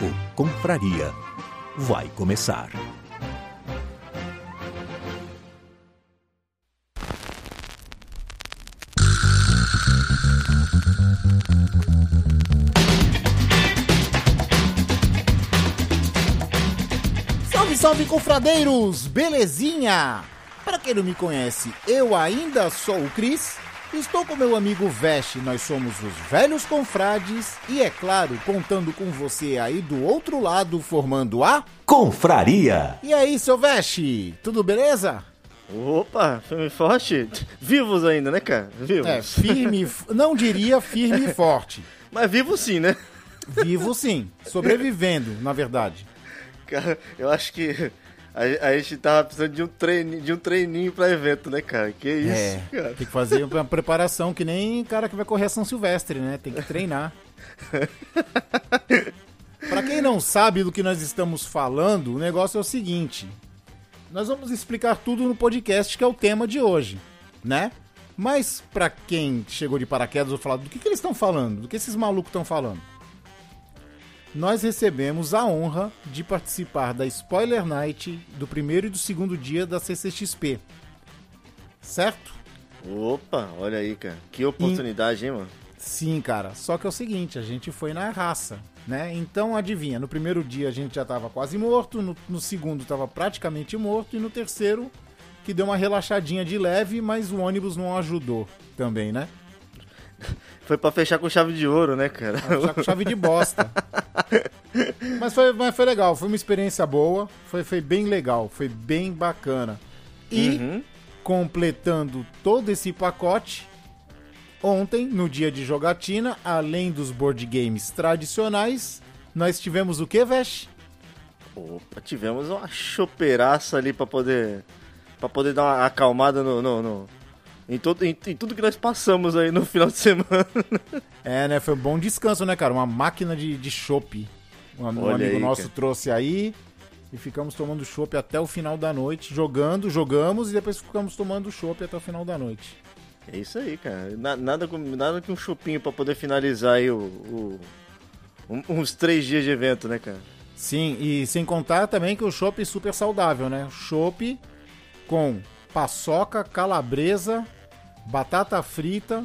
O Confraria vai começar. Salve, salve, confradeiros! Belezinha? Para quem não me conhece, eu ainda sou o Cris. Estou com meu amigo Veste, nós somos os velhos confrades e, é claro, contando com você aí do outro lado, formando a. Confraria! E aí, seu Veste? Tudo beleza? Opa, firme e forte. Vivos ainda, né, cara? Vivos. É, firme, não diria firme e forte. Mas vivo sim, né? Vivo sim, sobrevivendo, na verdade. Cara, eu acho que a, a gente tava precisando de um, treino, de um treininho pra evento, né, cara? Que isso, É, cara. tem que fazer uma preparação que nem cara que vai correr a São Silvestre, né? Tem que treinar. Pra quem não sabe do que nós estamos falando, o negócio é o seguinte: nós vamos explicar tudo no podcast que é o tema de hoje, né? Mas pra quem chegou de paraquedas, eu vou falar do que, que eles estão falando, do que esses malucos estão falando. Nós recebemos a honra de participar da Spoiler Night do primeiro e do segundo dia da CCXP. Certo? Opa, olha aí, cara. Que oportunidade, hein, mano? Sim, cara. Só que é o seguinte, a gente foi na raça, né? Então, adivinha, no primeiro dia a gente já tava quase morto, no, no segundo tava praticamente morto e no terceiro que deu uma relaxadinha de leve, mas o ônibus não ajudou também, né? Foi pra fechar com chave de ouro, né, cara? Já com chave de bosta. mas, foi, mas foi legal, foi uma experiência boa, foi, foi bem legal, foi bem bacana. E Uhum. completando todo esse pacote, ontem, no dia de jogatina, além dos board games tradicionais, nós tivemos o que, Vesh? Opa, tivemos uma chopeiraça ali pra poder. para poder dar uma acalmada no. no, no- em, todo, em, em tudo que nós passamos aí no final de semana. É, né? Foi um bom descanso, né, cara? Uma máquina de, de chopp. Um, um amigo aí, nosso cara. trouxe aí. E ficamos tomando chopp até o final da noite. Jogando, jogamos e depois ficamos tomando chopp até o final da noite. É isso aí, cara. Na- nada, nada que um chupinho pra poder finalizar aí o, o- um- uns três dias de evento, né, cara? Sim, e sem contar também que o chopp é super saudável, né? Chopp com paçoca, calabresa, batata frita.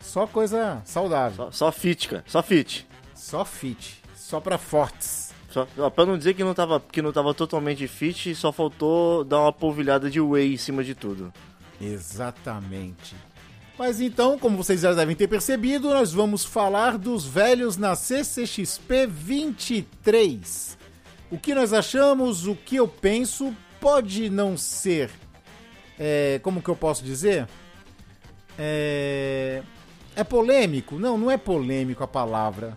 Só coisa saudável. Só, só fit, cara. Só fit. Só fit. Só pra fortes. Só, ó, pra não dizer que não, tava, que não tava totalmente fit, só faltou dar uma polvilhada de whey em cima de tudo. Exatamente. Mas então, como vocês já devem ter percebido, nós vamos falar dos velhos na CCXP 23. O que nós achamos, o que eu penso, pode não ser. É, como que eu posso dizer? É, é polêmico? Não, não é polêmico a palavra.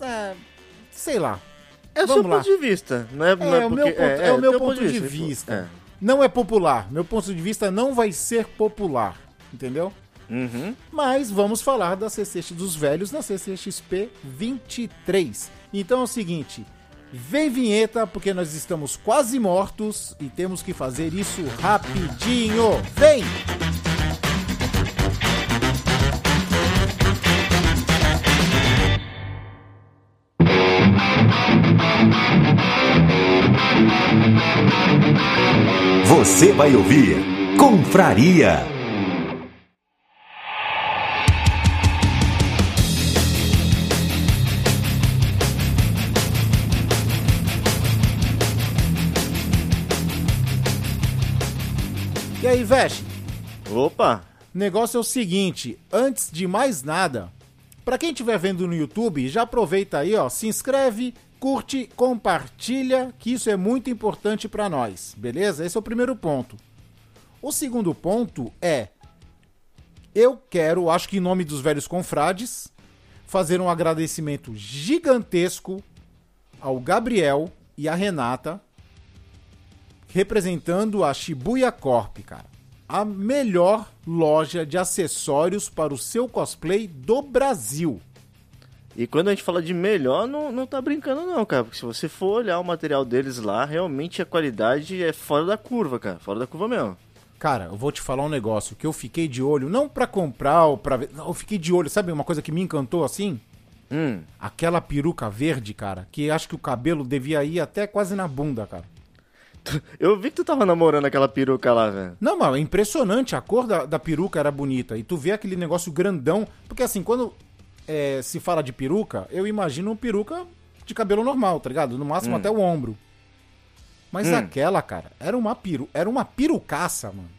É, sei lá. É o Vamos seu lá. ponto de vista, não é? não É, o meu porque- ponto, é, o meu teu ponto de vista. É. Não é popular. Meu ponto de vista não vai ser popular. Entendeu? Uhum. Mas vamos falar da CCX dos velhos na CCXP 23. Então é o seguinte. Vem vinheta, porque nós estamos quase mortos e temos que fazer isso rapidinho. Vem! Você vai ouvir Confraria. Aí, Veste? Opa! Negócio é o seguinte, antes de mais nada, para quem estiver vendo no YouTube, já aproveita aí, ó, se inscreve, curte, compartilha, que isso é muito importante para nós, beleza? Esse é o primeiro ponto. O segundo ponto é eu quero, acho que em nome dos velhos confrades, fazer um agradecimento gigantesco ao Gabriel e à Renata, representando a Shibuya Corp, cara. A melhor loja de acessórios para o seu cosplay do Brasil. E quando a gente fala de melhor, não, não tá brincando não, cara. Porque se você for olhar o material deles lá, realmente a qualidade é fora da curva, cara. Fora da curva mesmo. Cara, eu vou te falar um negócio que eu fiquei de olho, não pra comprar ou pra ver. Eu fiquei de olho, sabe uma coisa que me encantou assim? Hum. Aquela peruca verde, cara, que acho que o cabelo devia ir até quase na bunda, cara. Eu vi que tu tava namorando aquela peruca lá, velho. Não, mas é impressionante, a cor da, da peruca era bonita. E tu vê aquele negócio grandão. Porque assim, quando é, se fala de peruca, eu imagino uma peruca de cabelo normal, tá ligado? No máximo Hum. até o ombro. Mas Hum. aquela, cara, era uma peru, era uma perucaça, mano.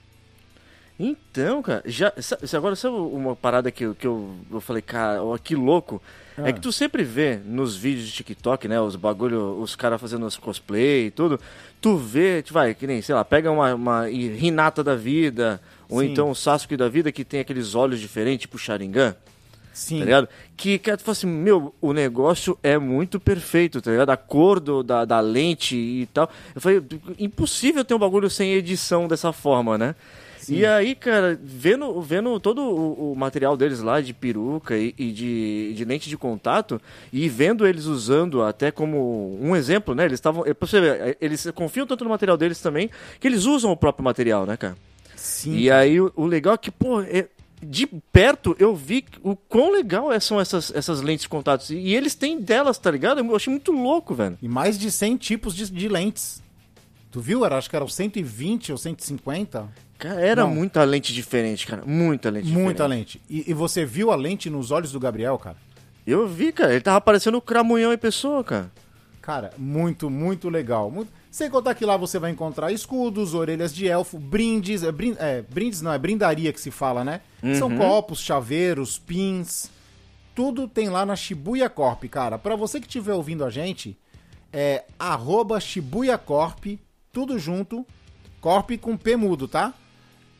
Então, cara, já. Agora, sabe uma parada que, que eu, eu falei, cara, que louco? Ah. É que tu sempre vê nos vídeos de TikTok, né? Os bagulho, os caras fazendo os cosplay e tudo. Tu vê, tu vai, que nem, sei lá, pega uma, uma Hinata da vida, ou Sim. então o Sasuke da vida que tem aqueles olhos diferentes, tipo Sharingan. Sim. tá ligado? Que, cara, tu fala assim, meu, o negócio é muito perfeito, tá ligado? A cor do, da, da lente e tal. Eu falei, impossível ter um bagulho sem edição dessa forma, né? E aí, cara, vendo, vendo todo o, o material deles lá de peruca e, e de, de lente de contato, e vendo eles usando até como um exemplo, né? Eles estavam. pra você ver, Eles confiam tanto no material deles também, que eles usam o próprio material, né, cara? Sim. E aí o, o legal é que, pô, é- de perto eu vi o quão legal é- são essas, essas lentes de contato. E, e eles têm delas, tá ligado? Eu achei muito louco, velho. E mais de 100 tipos de, de lentes. Tu viu? Era, acho que eram 120 ou 150. Cara, era Não. muita lente diferente, cara. Muita lente Muita diferente. lente. E, e você viu a lente nos olhos do Gabriel, cara? Eu vi, cara. Ele tava parecendo o Cramunhão em pessoa, cara. Cara, muito, muito legal. Muito- Sem contar que lá você vai encontrar escudos, orelhas de elfo, brindes. É, brin- é, brindes não, é brindaria que se fala, né? São copos, chaveiros, pins. Tudo tem lá na Shibuya Corp, cara. Pra você que estiver ouvindo a gente, é arroba Shibuya Corp, tudo junto. Corp com P mudo, tá?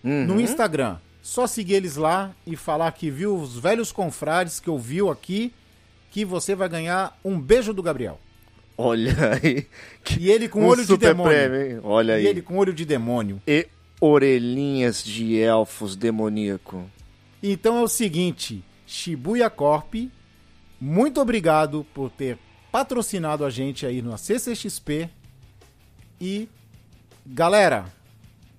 No Instagram. Só seguir eles lá e falar que viu os velhos confrades que ouviu aqui, que você vai ganhar um beijo do Gabriel. Olha aí. E ele com Um olho de demônio. prêmio? Olha aí. E ele com olho de demônio. E orelhinhas de elfos demoníaco. Então é o seguinte, Shibuya Corp, muito obrigado por ter patrocinado a gente aí no CCXP. E galera,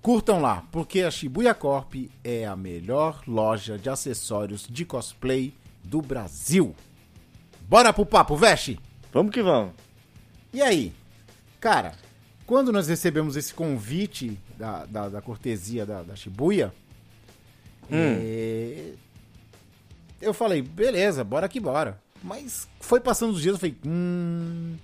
curtam lá, porque a Shibuya Corp é a melhor loja de acessórios de cosplay do Brasil. Bora pro papo, veste! Vamos que vamos. E aí? Cara, quando nós recebemos esse convite da, da, da cortesia da, da Shibuya, é, eu falei, beleza, bora que bora. Mas foi passando os dias, eu falei, hum.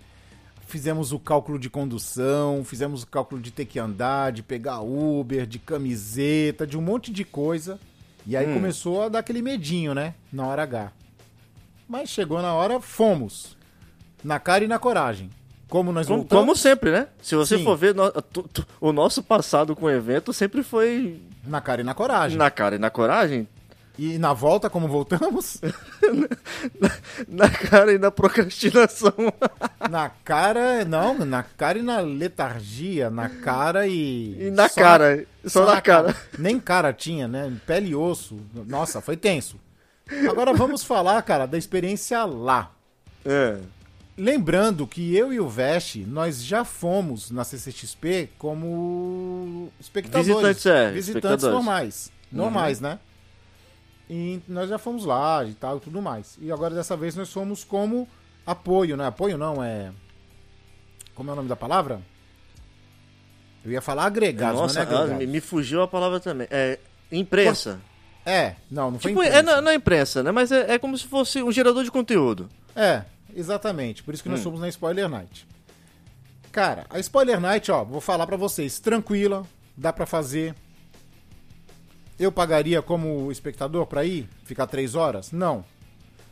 Fizemos o cálculo de condução, fizemos o cálculo de ter que andar, de pegar Uber, de camiseta, de um monte de coisa. E aí começou a dar aquele medinho, né? Na hora H. Mas chegou na hora, fomos. Na cara e na coragem. Como nós Como, voltamos. como sempre, né? Se você Sim. for ver, no- tu- tu- o nosso passado com o evento sempre foi Na cara e na coragem. na cara e na coragem. E na volta, como voltamos? Na cara e na procrastinação. na cara, não, na cara e na letargia, na cara e. E na só cara, só na cara. Nem cara tinha, né? Pele e osso. Nossa, foi tenso. Agora vamos falar, cara, da experiência lá. É. Lembrando que eu e o Veste, nós já fomos na CCXP como espectadores. Visitantes, é, Visitantes espectadores. Uhum. normais. Normais, né? E nós já fomos lá e tal tudo mais. E agora dessa vez nós fomos como apoio, né? Apoio não, é. Como é o nome da palavra? Eu ia falar agregado, Nossa, mas não é ah, me, fugiu a palavra também. É imprensa. É, não, não foi Tipo, imprensa. é, não é imprensa, né? Mas é, é como se fosse um gerador de conteúdo. É, exatamente. Por isso que nós Hum. somos na Spoiler Night. Cara, a Spoiler Night, ó, vou falar pra vocês, tranquila, dá pra fazer. Eu pagaria como espectador pra ir? Ficar três horas? Não.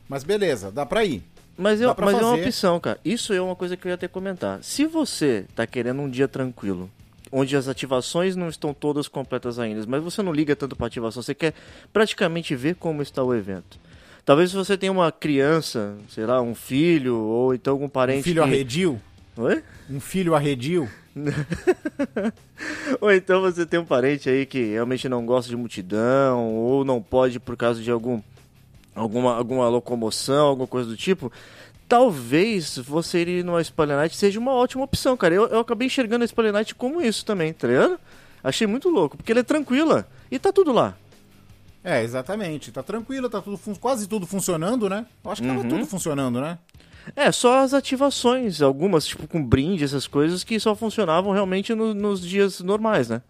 Mas beleza, dá pra ir. Mas, eu, mas é uma opção, cara. Isso é uma coisa que eu ia até comentar. Se você tá querendo um dia tranquilo, onde as ativações não estão todas completas ainda, mas você não liga tanto pra ativação, você quer praticamente ver como está o evento. Talvez se você tenha uma criança, sei lá, um filho, ou então algum parente. Um filho que... arredio? Oi? Um filho arredio? Ou então você tem um parente aí que realmente não gosta de multidão, ou não pode por causa de algum, alguma, alguma locomoção, alguma coisa do tipo. Talvez você ir numa Spoiler Night seja uma ótima opção, cara. Eu, eu acabei enxergando a Spoiler Night como isso também, tá ligado? Achei muito louco, porque ela é tranquila e tá tudo lá. É, exatamente. Tá tranquilo, tá tudo quase tudo funcionando, né? Eu acho que tava tudo funcionando, né? É, só as ativações, algumas, tipo com brinde, essas coisas, que só funcionavam realmente no- nos dias normais, né?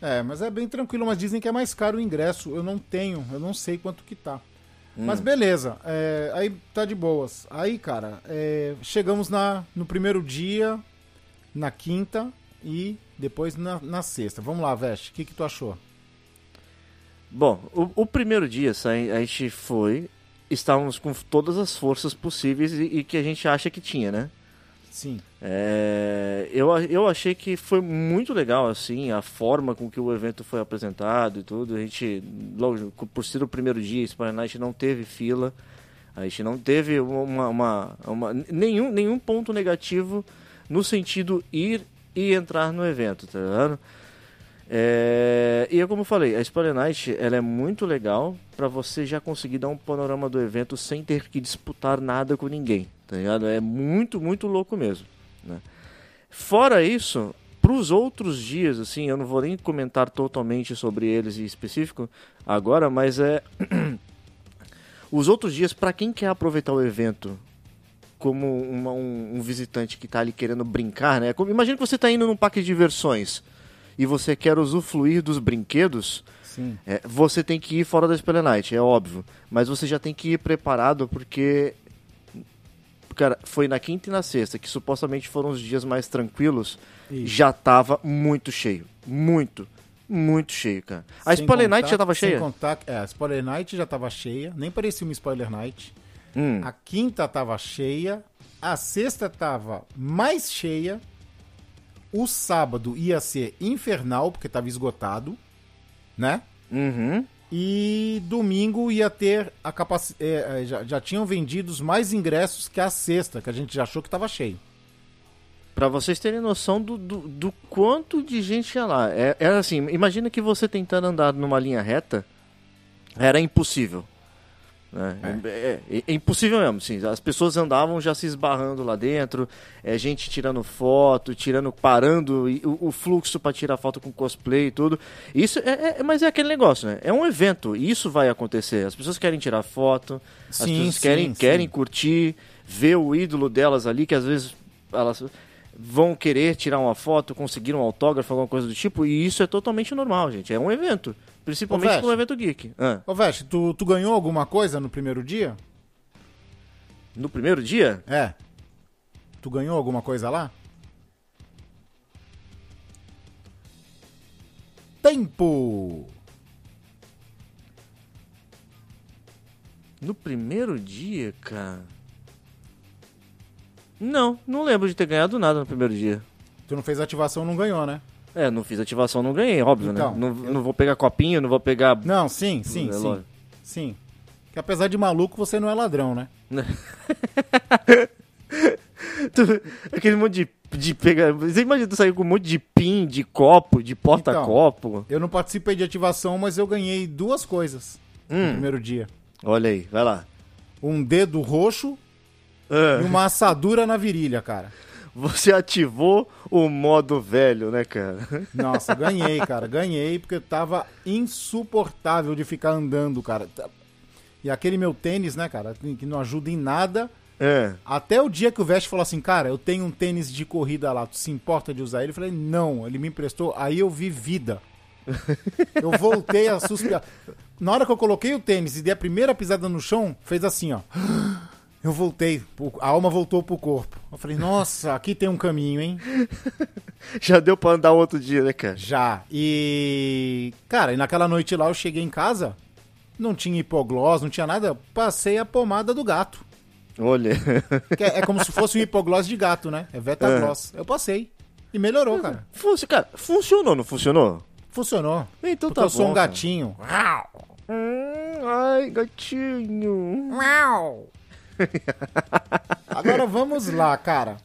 É, mas é bem tranquilo, mas dizem que é mais caro o ingresso. Eu não tenho, eu não sei quanto que tá. Mas beleza, é, aí tá de boas. Aí, cara, é, chegamos na, no primeiro dia, na quinta e depois na, na sexta. Vamos lá, Veste, o que, que tu achou? Bom, o, o primeiro dia sai- a gente foi, estávamos com todas as forças possíveis e, e que a gente acha que tinha, né? Sim. É, eu, a- eu achei que foi muito legal, assim, a forma com que o evento foi apresentado e tudo. A gente, logo, por ser o primeiro dia, Spider Night não teve fila. A gente não teve uma, uma- uma- nenhum, nenhum ponto negativo no sentido ir e entrar no evento, tá ligado? É, e é como eu falei, a Spoiler Night ela é muito legal pra você já conseguir dar um panorama do evento sem ter que disputar nada com ninguém, tá ligado? É muito, muito louco mesmo, né? Fora isso, pros outros dias, assim, eu não vou nem comentar totalmente sobre eles em específico agora, mas é os outros dias pra quem quer aproveitar o evento como uma- um, um visitante que tá ali querendo brincar, né? Imagina que você tá indo num parque de diversões e você quer usufruir dos brinquedos, Sim. é, você tem que ir fora da Spell Night, é óbvio. Mas você já tem que ir preparado porque. Cara, foi na quinta e na sexta, que supostamente foram os dias mais tranquilos, Isso. já tava muito cheio. Muito, muito cheio, cara. A Sem Spoiler contar- Night já tava sem cheia? contar- é, a Spoiler Night já tava cheia, nem parecia uma Spoiler Night. Hum, A quinta tava cheia, a sexta tava mais cheia, o sábado ia ser infernal, porque tava esgotado, né? uhum. E domingo ia ter a capacidade. já, já tinham vendidos mais ingressos que a sexta, que a gente já achou que tava cheio. Pra vocês terem noção do, do, do quanto de gente ia lá. É, era assim, imagina que você tentando andar numa linha reta era impossível. Né? É. é- é impossível mesmo, sim. As pessoas andavam já se esbarrando lá dentro, é, gente tirando foto, tirando, parando e o, o fluxo pra tirar foto com cosplay e tudo. Isso é, é- mas é aquele negócio, né? É um evento, e isso vai acontecer. As pessoas querem tirar foto, as Sim, pessoas sim, querem, sim. querem curtir, ver o ídolo delas ali, que às vezes elas vão querer tirar uma foto, conseguir um autógrafo, alguma coisa do tipo, e isso é totalmente normal, gente. É um evento. Principalmente para um evento geek. Ah, Ô, Veste, tu, tu ganhou alguma coisa no primeiro dia? no primeiro dia, É. Tu ganhou alguma coisa lá? Tempo! no primeiro dia, cara. Não, não lembro de ter ganhado nada no primeiro dia. Tu não fez ativação, não ganhou, né? É, não fiz ativação, não ganhei, óbvio, Então, né? Não, não vou pegar copinho, não vou pegar. Não, sim, sim, É sim. lógico. Sim. Que apesar de maluco, você não é ladrão, né? Aquele monte de, de pegar. Você imagina tu sair com um monte de pin, de copo, de porta-copo. Eu não participei de ativação, mas eu ganhei duas coisas no Hum, primeiro dia. olha aí, vai lá. Um dedo roxo e Ah, uma assadura na virilha, cara. Você ativou o modo velho, né, cara? Nossa, ganhei, cara. Ganhei porque tava insuportável de ficar andando, cara. E aquele meu tênis, né, cara, que não ajuda em nada. É. Até o dia que o Veste falou assim, cara, eu tenho um tênis de corrida lá, tu se importa de usar ele? Eu falei, não, ele me emprestou, aí eu vi vida. Eu voltei a suspirar. Na hora que eu coloquei o tênis e dei a primeira pisada no chão, fez assim, ó. Eu voltei, a alma voltou pro corpo. Eu falei, nossa, aqui tem um caminho, hein? Já deu pra andar outro dia, né, cara? Já. E. Cara, e naquela noite lá eu cheguei em casa, não tinha hipoglós, não tinha nada. Passei a pomada do gato. Olha. É, é como se fosse um hipoglós de gato, né? É Vetagloss. Eu passei. E melhorou, cara. Funci- cara, funcionou, não funcionou? Funcionou. Então Porque tá eu sou bom, um cara. gatinho. Hum, ai, gatinho. Agora vamos lá, cara.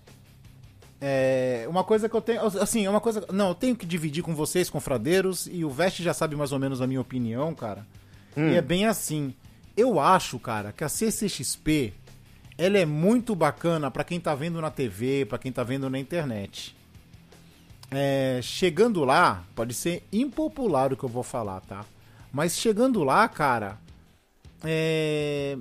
É, uma coisa que eu tenho. Assim, é uma coisa. Não, eu tenho que dividir com vocês, confradeiros, e o Veste já sabe mais ou menos a minha opinião, cara. E é bem assim. Eu acho, cara, que a CCXP ela é muito bacana pra quem tá vendo na TV, pra quem tá vendo na internet. É, chegando lá, pode ser impopular o que eu vou falar, tá? Mas chegando lá, cara, é,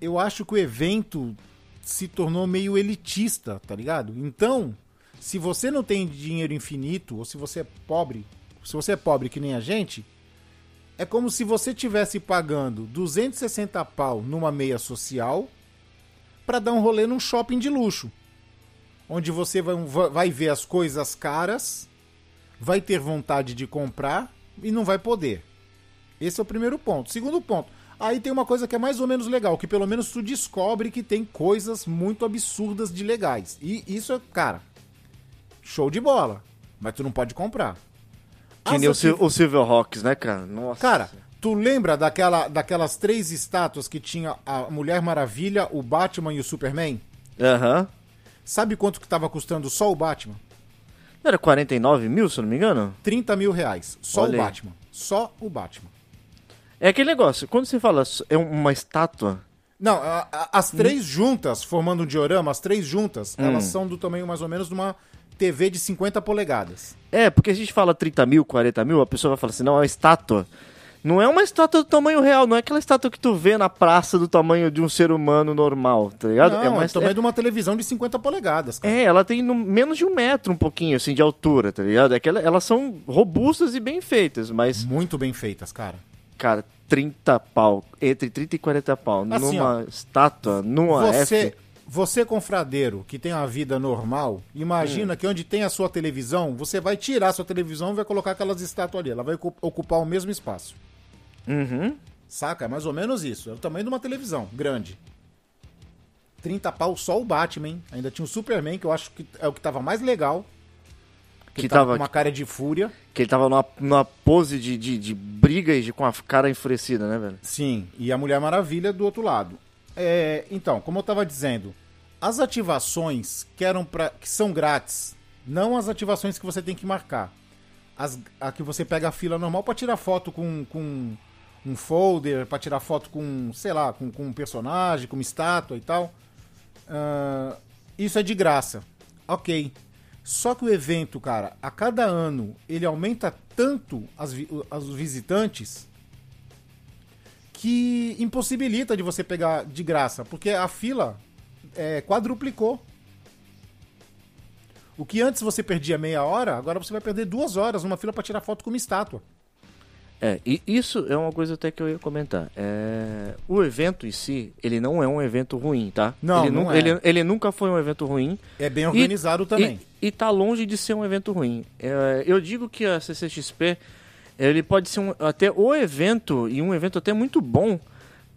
eu acho que o evento se tornou meio elitista, tá ligado? Então, se você não tem dinheiro infinito, ou se você é pobre, se você é pobre que nem a gente, é como se você tivesse pagando 260 pau numa meia social pra dar um rolê num shopping de luxo. Onde você vai ver as coisas caras, vai ter vontade de comprar e não vai poder. Esse é o primeiro ponto. Segundo ponto, aí tem uma coisa que é mais ou menos legal, que pelo menos tu descobre que tem coisas muito absurdas de legais. E isso é, cara, show de bola. Mas tu não pode comprar. Que As nem o, ati- Sil- o Silverhawks, né, cara? Nossa. Cara, tu lembra daquela, daquelas três estátuas que tinha a Mulher Maravilha, o Batman e o Superman? Aham. Sabe quanto que tava custando só o Batman? Não era 49 mil, se eu não me engano? 30 mil reais. Só o. Batman. Só o Batman. É aquele negócio, quando você fala é uma estátua, Não, a- a- as três juntas, formando um diorama, as três juntas, Hum. elas são do tamanho mais ou menos de uma TV de 50 polegadas. É, porque a gente fala 30 mil, 40 mil, a pessoa vai falar assim, não, é uma estátua. Não é uma estátua do tamanho real, não é aquela estátua que tu vê na praça do tamanho de um ser humano normal, tá ligado? Não, é é, o tamanho de uma televisão de 50 polegadas, cara. É, ela tem no- menos de um metro, um pouquinho, assim, de altura, tá ligado? É que ela- elas são robustas e bem feitas, mas, Muito bem feitas, cara. Cara, 30 pau, entre 30 e 40 pau, Assim, numa estátua, numa Você, F. você confradeiro, que tem uma vida normal, imagina Hum. que onde tem a sua televisão, você vai tirar a sua televisão e vai colocar aquelas estátuas ali. Ela vai ocu- ocupar o mesmo espaço. Uhum. Saca? É mais ou menos isso. É o tamanho de uma televisão, grande. 30 pau só o Batman? Ainda tinha o Superman, que eu acho que é o que tava mais legal. Que, Que tava, tava- com uma cara de fúria. Que ele tava numa, numa pose de, de, de briga e de, com a cara enfurecida, né, velho? Sim, e a Mulher Maravilha do outro lado. É, então, como eu tava dizendo, as ativações que eram para que são grátis, não as ativações que você tem que marcar. As, a que você pega a fila normal pra tirar foto com, com um folder, pra tirar foto com, sei lá, com, com um personagem, com uma estátua e tal. Ah, isso é de graça. Ok. Só que o evento, cara, a cada ano ele aumenta tanto as, os visitantes que impossibilita de você pegar de graça, porque a fila é, quadruplicou. O que antes você perdia meia hora, agora você vai perder duas horas numa fila pra tirar foto com uma estátua. É, e isso é uma coisa até que eu ia comentar. É, o evento em si, ele não é um evento ruim, tá? Não, ele, não nu- é. ele, ele nunca foi um evento ruim. É bem E- organizado também. E, e tá longe de ser um evento ruim. É, eu digo que a CCXP, ele pode ser um- até o evento, e um evento até muito bom,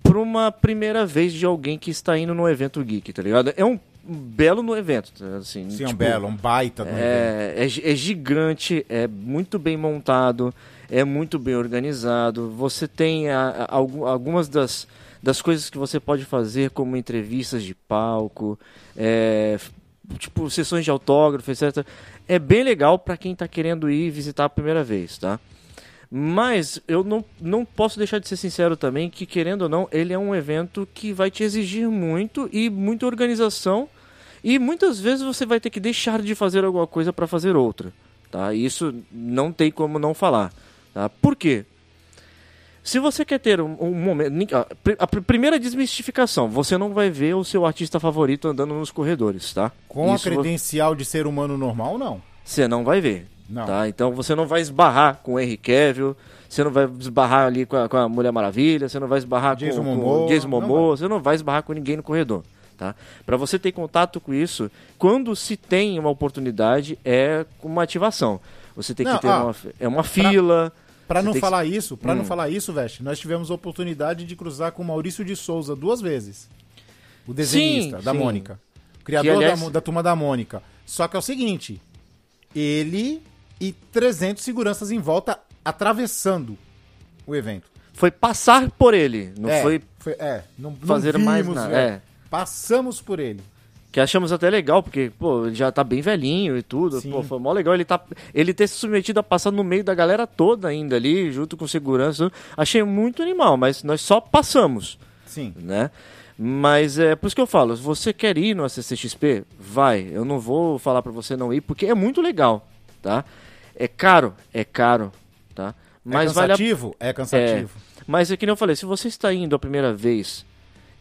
para uma primeira vez de alguém que está indo no evento geek, tá ligado? É um belo no evento, tá? assim, Sim, é um tipo, belo, um baita evento. é, é, gi- é gigante, é muito bem montado, é muito bem organizado. Você tem a- a- algu- algumas das, das coisas que você pode fazer, como entrevistas de palco, é, tipo sessões de autógrafo, etc. É bem legal para quem está querendo ir visitar a primeira vez, tá? Mas eu não, não posso deixar de ser sincero também que, querendo ou não, ele é um evento que vai te exigir muito e muita organização. E muitas vezes você vai ter que deixar de fazer alguma coisa para fazer outra. Tá? Isso não tem como não falar. Tá? Por quê? Se você quer ter um, um momento. A, pri- a pr- primeira desmistificação: você não vai ver o seu artista favorito andando nos corredores, tá? Com a Isso vo- credencial de ser humano normal, não. você não vai ver. Não. Tá? Então você não vai esbarrar com o Henry Cavill, você não vai esbarrar ali com a, com a Mulher Maravilha, você não vai esbarrar Jason com, Momoa, com o Jason não Momoa, você não vai esbarrar com ninguém no corredor. Tá? Para você ter contato com isso, quando se tem uma oportunidade, é uma ativação. Você tem Não, que ter ó, uma, é uma fila. Pra Você não que- falar isso, para não Hum. falar isso, Veste, nós tivemos a oportunidade de cruzar com o Maurício de Souza duas vezes. O desenhista Sim, da sim. Mônica. Criador Que, aliás- da, da turma da Mônica. Só que é o seguinte: ele e 300 seguranças em volta atravessando o evento. Foi passar por ele, não é, foi é, não, não fazer mais vimos, nada. é. É. Passamos por ele. Que achamos até legal, porque, pô, ele já tá bem velhinho e tudo. Sim. Pô, foi mó legal ele, tá, ele ter se submetido a passar no meio da galera toda ainda ali, junto com segurança. Achei muito animal, mas nós só passamos, Sim. né? Mas é por isso que eu falo, se você quer ir no CCXP, vai. Eu não vou falar pra você não ir, porque é muito legal, tá? É caro, é caro, tá? Mas é vale a cansativo? É cansativo. mas é que nem eu falei, se você está indo a primeira vez,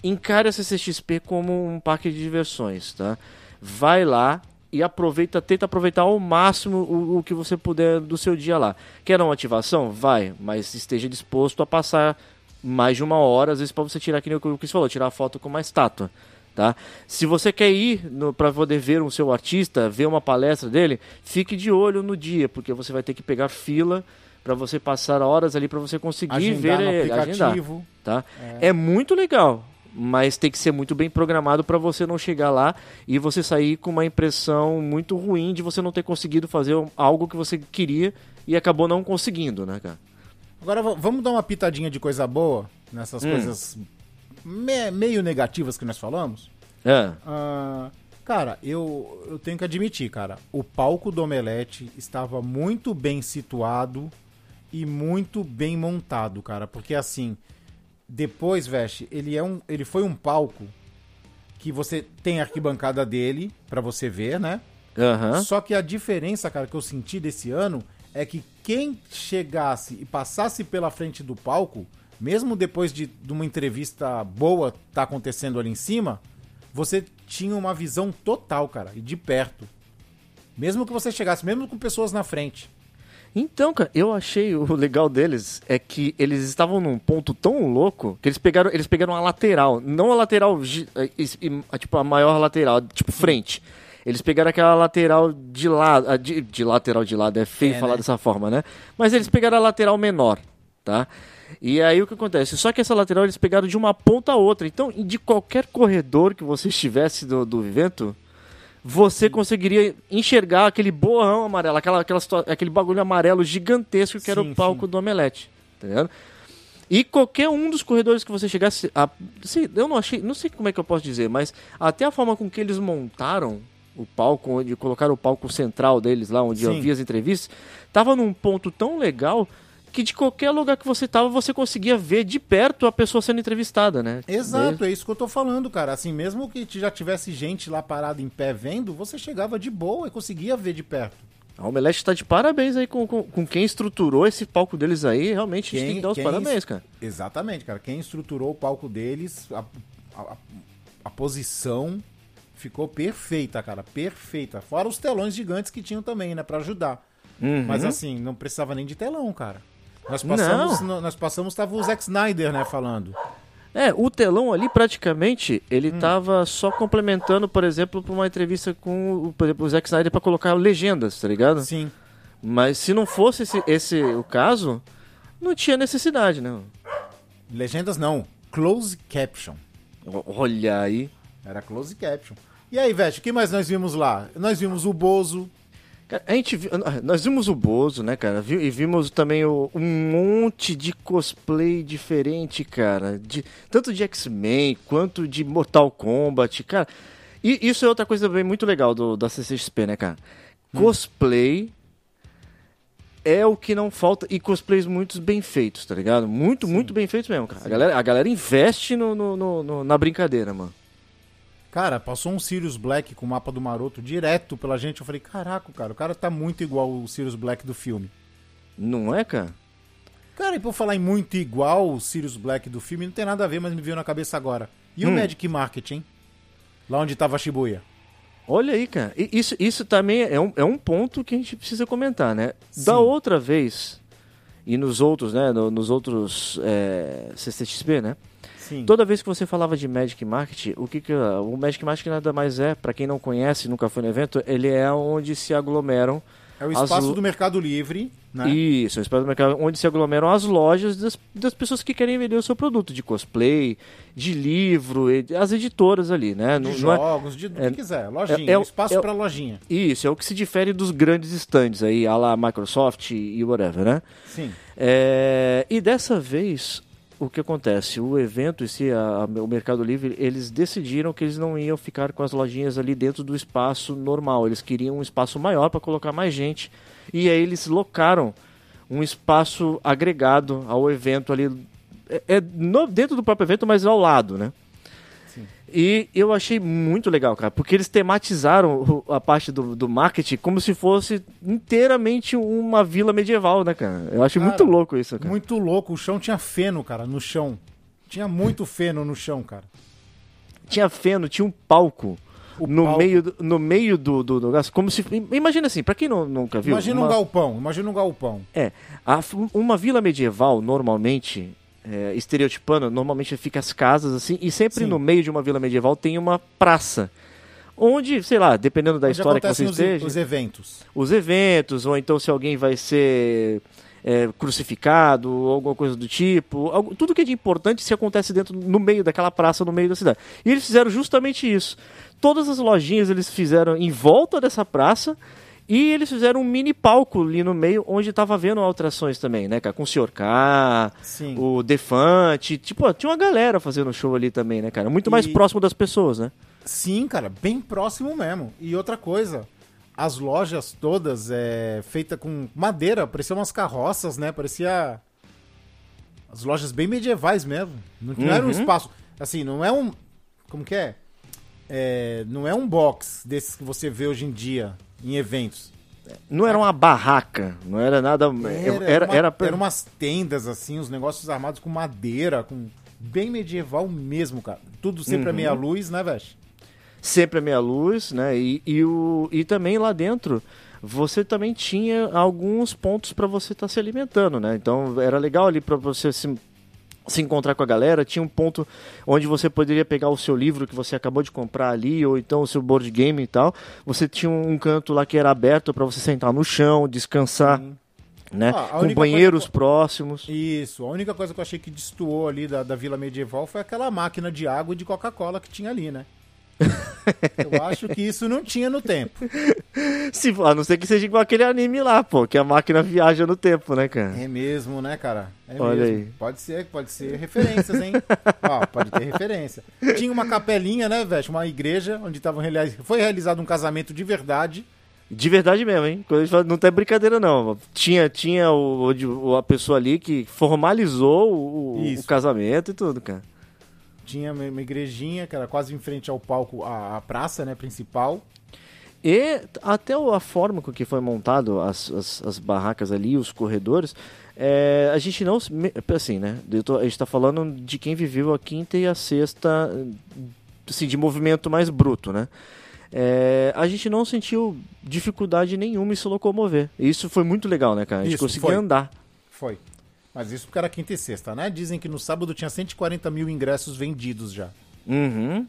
encare a CCXP como um parque de diversões, tá? Vai lá e aproveita, tenta aproveitar ao máximo o, o que você puder do seu dia lá. Quer uma ativação? Vai, mas esteja disposto a passar mais de uma hora, às vezes para você tirar, que nem o que você falou, tirar a foto com uma estátua. Tá? Se você quer ir para poder ver o seu artista, ver uma palestra dele, fique de olho no dia, porque você vai ter que pegar fila para você passar horas ali para você conseguir Agendar ver no ele, agendar, aplicativo. tá? É. muito legal, mas tem que ser muito bem programado para você não chegar lá e você sair com uma impressão muito ruim de você não ter conseguido fazer algo que você queria e acabou não conseguindo, né, cara? Agora vamos dar uma pitadinha de coisa boa nessas Hum. coisas me- meio negativas que nós falamos. É. Ah, cara, eu, eu tenho que admitir, cara, o palco do Omelete estava muito bem situado e muito bem montado, cara, porque assim, depois, Veste, ele é um, ele foi um palco que você tem a arquibancada dele pra você ver, né? Aham. Só que a diferença, cara, que eu senti desse ano é que quem chegasse e passasse pela frente do palco, mesmo depois de, de uma entrevista boa tá acontecendo ali em cima, você tinha uma visão total, cara, e de perto. Mesmo que você chegasse, mesmo com pessoas na frente. Então, cara, eu achei o legal deles é que eles estavam num ponto tão louco que eles pegaram, eles pegaram a lateral, não a lateral, a, tipo a maior lateral, tipo frente. Eles pegaram aquela lateral de lado, de, de lateral de lado, é feio É, falar né? dessa forma, né? Mas eles pegaram a lateral menor, tá? E aí o que acontece? Só que essa lateral eles pegaram de uma ponta a outra. Então, de qualquer corredor que você estivesse do, do evento, você conseguiria enxergar aquele borrão amarelo, aquela, aquela, aquele bagulho amarelo gigantesco que era Sim, o palco sim. do Omelete. Ligado? E qualquer um dos corredores que você chegasse. A, sei, eu não achei. Não sei como é que eu posso dizer, mas até a forma com que eles montaram o palco, onde colocaram o palco central deles lá, onde eu Sim. vi as entrevistas, tava num ponto tão legal que de qualquer lugar que você tava, você conseguia ver de perto a pessoa sendo entrevistada, né? Exato, é isso que eu tô falando, cara. Assim, mesmo que já tivesse gente lá parada em pé vendo, você chegava de boa e conseguia ver de perto. A Omelete tá de parabéns aí com, com, com quem estruturou esse palco deles aí. Realmente a gente tem que dar os quem- parabéns, cara. Exatamente, cara. Quem estruturou o palco deles, a, a- a posição ficou perfeita, cara. Perfeita. Fora os telões gigantes que tinham também, né? Pra ajudar. Uhum. Mas assim, não precisava nem de telão, cara. Nós passamos, no- nós passamos, tava o Zack Snyder, né, falando. É, o telão ali praticamente, ele Hum. tava só complementando, por exemplo, pra uma entrevista com o, por exemplo, o Zack Snyder pra colocar legendas, tá ligado? Sim. Mas se não fosse esse, esse o caso, não tinha necessidade, né? Legendas não. Close caption. Olha aí. Era close caption. E aí, Veste, o que mais nós vimos lá? Nós vimos o Bozo. Cara, a gente viu- nós vimos o Bozo, né, cara? E vimos também o- um monte de cosplay diferente, cara. De, tanto de X-Men quanto de Mortal Kombat, cara. E isso é outra coisa também muito legal do, da CCXP, né, cara? Cosplay é o que não falta. E cosplays muito bem feitos, tá ligado? Muito, muito bem feitos mesmo, cara. A galera, a galera investe no, no- no- no- na brincadeira, mano. Cara, passou um Sirius Black com o mapa do Maroto direto pela gente. Eu falei, caraca, cara, o cara tá muito igual o Sirius Black do filme. Não é, cara? Cara, e por falar em muito igual o Sirius Black do filme, não tem nada a ver, mas me veio na cabeça agora. E o Hum. Magic Market, hein? Lá onde tava a Shibuya. Olha aí, cara. Isso, isso também é um, é um ponto que a gente precisa comentar, né? Sim. Da outra vez, e nos outros, né? no- nos outros é, CCXP, né? Sim. Toda vez que você falava de Magic Market, o que, que o Magic Market nada mais é, para quem não conhece, nunca foi no evento, ele é onde se aglomeram É o as espaço lo- do Mercado Livre, né? Isso, é o espaço do mercado onde se aglomeram as lojas das, das pessoas que querem vender o seu produto, de cosplay, de livro, as editoras ali, né? De Não- não é- jogos, de do é- que quiser. Lojinha, é- é o- espaço é pra lojinha. Isso, é o que se difere dos grandes stands aí, a la Microsoft e whatever, né? Sim. É, e dessa vez, o que acontece? O evento em si, o Mercado Livre, eles decidiram que eles não iam ficar com as lojinhas ali dentro do espaço normal. Eles queriam um espaço maior para colocar mais gente. E aí eles locaram um espaço agregado ao evento ali. É, é no- dentro do próprio evento, mas ao lado, né? E eu achei muito legal, cara, porque eles tematizaram a parte do, do marketing como se fosse inteiramente uma vila medieval, né, cara? Eu acho Cara, muito louco isso, cara. Muito louco. O chão tinha feno, cara, no chão. Tinha muito feno no chão, cara. Tinha feno, tinha um palco. O no palco- meio, do- no meio do, do negócio, como se. Imagina assim, pra quem não, nunca viu. Imagina uma, um galpão, imagina um galpão. É, a- uma vila medieval, normalmente, é, estereotipando, normalmente fica as casas assim, e sempre Sim. no meio de uma vila medieval tem uma praça. Onde, sei lá, dependendo da Onde história que você os, esteja, os eventos. os eventos, ou então se alguém vai ser é, crucificado, ou alguma coisa do tipo. algo- tudo que é de importante se acontece dentro, no meio daquela praça, no meio da cidade. E eles fizeram justamente isso. Todas as lojinhas eles fizeram em volta dessa praça. E eles fizeram um mini palco ali no meio, onde tava havendo alterações também, né, cara? Com o Sr. K, Sim. o Defante. Tipo, ó, tinha uma galera fazendo show ali também, né, cara? Muito mais E- próximo das pessoas, né? Sim, cara, bem próximo mesmo. E outra coisa, as lojas todas é feita com madeira, parecia umas carroças, né? Parecia as lojas bem medievais mesmo. Não, não era um Uhum. espaço, assim, não é um, como que é? É, não é um box desses que você vê hoje em dia em eventos. Não era uma barraca, não era nada. Era, era, uma- era, era umas tendas assim, os negócios armados com madeira, com bem medieval mesmo, cara. Tudo sempre a Uhum. meia luz, né, velho? sempre a meia luz, né? E, e, o, e também lá dentro você também tinha alguns pontos para você estar se alimentando, né? Então era legal ali para você se, se encontrar com a galera. Tinha um ponto onde você poderia pegar o seu livro que você acabou de comprar ali, ou então o seu board game e tal. Você tinha um canto lá que era aberto para você sentar no chão, descansar, né? Ah, com banheiros próximos. Isso, a única coisa que eu achei que destoou ali da, da Vila Medieval foi aquela máquina de água e de Coca-Cola que tinha ali, né? Eu acho que isso não tinha no tempo. Se, a não ser que seja igual aquele anime lá, pô, que a máquina viaja no tempo, né, cara? É mesmo, né, cara? É Olha mesmo. aí. Pode ser, pode ser referências, hein? Ó, pode ter referência. Tinha uma capelinha, né, velho? Uma igreja onde tava reali- foi realizado um casamento de verdade. De verdade mesmo, hein? Não tem brincadeira, não. Tinha, tinha o, o- a pessoa ali que formalizou o, o casamento e tudo, cara. Tinha uma igrejinha que era quase em frente ao palco, a praça, né, principal. E até a forma com que foi montado as, as, as barracas ali, os corredores, é, a gente não. Assim, né? tô- a gente tá falando de quem viveu a quinta e a sexta, assim, de movimento mais bruto, né? É, a gente não sentiu dificuldade nenhuma em se locomover. Isso foi muito legal, né, cara? A gente Isso, conseguia foi. andar. Foi. Mas isso porque era quinta e sexta, né? Dizem que no sábado tinha 140 mil ingressos vendidos já. Uhum.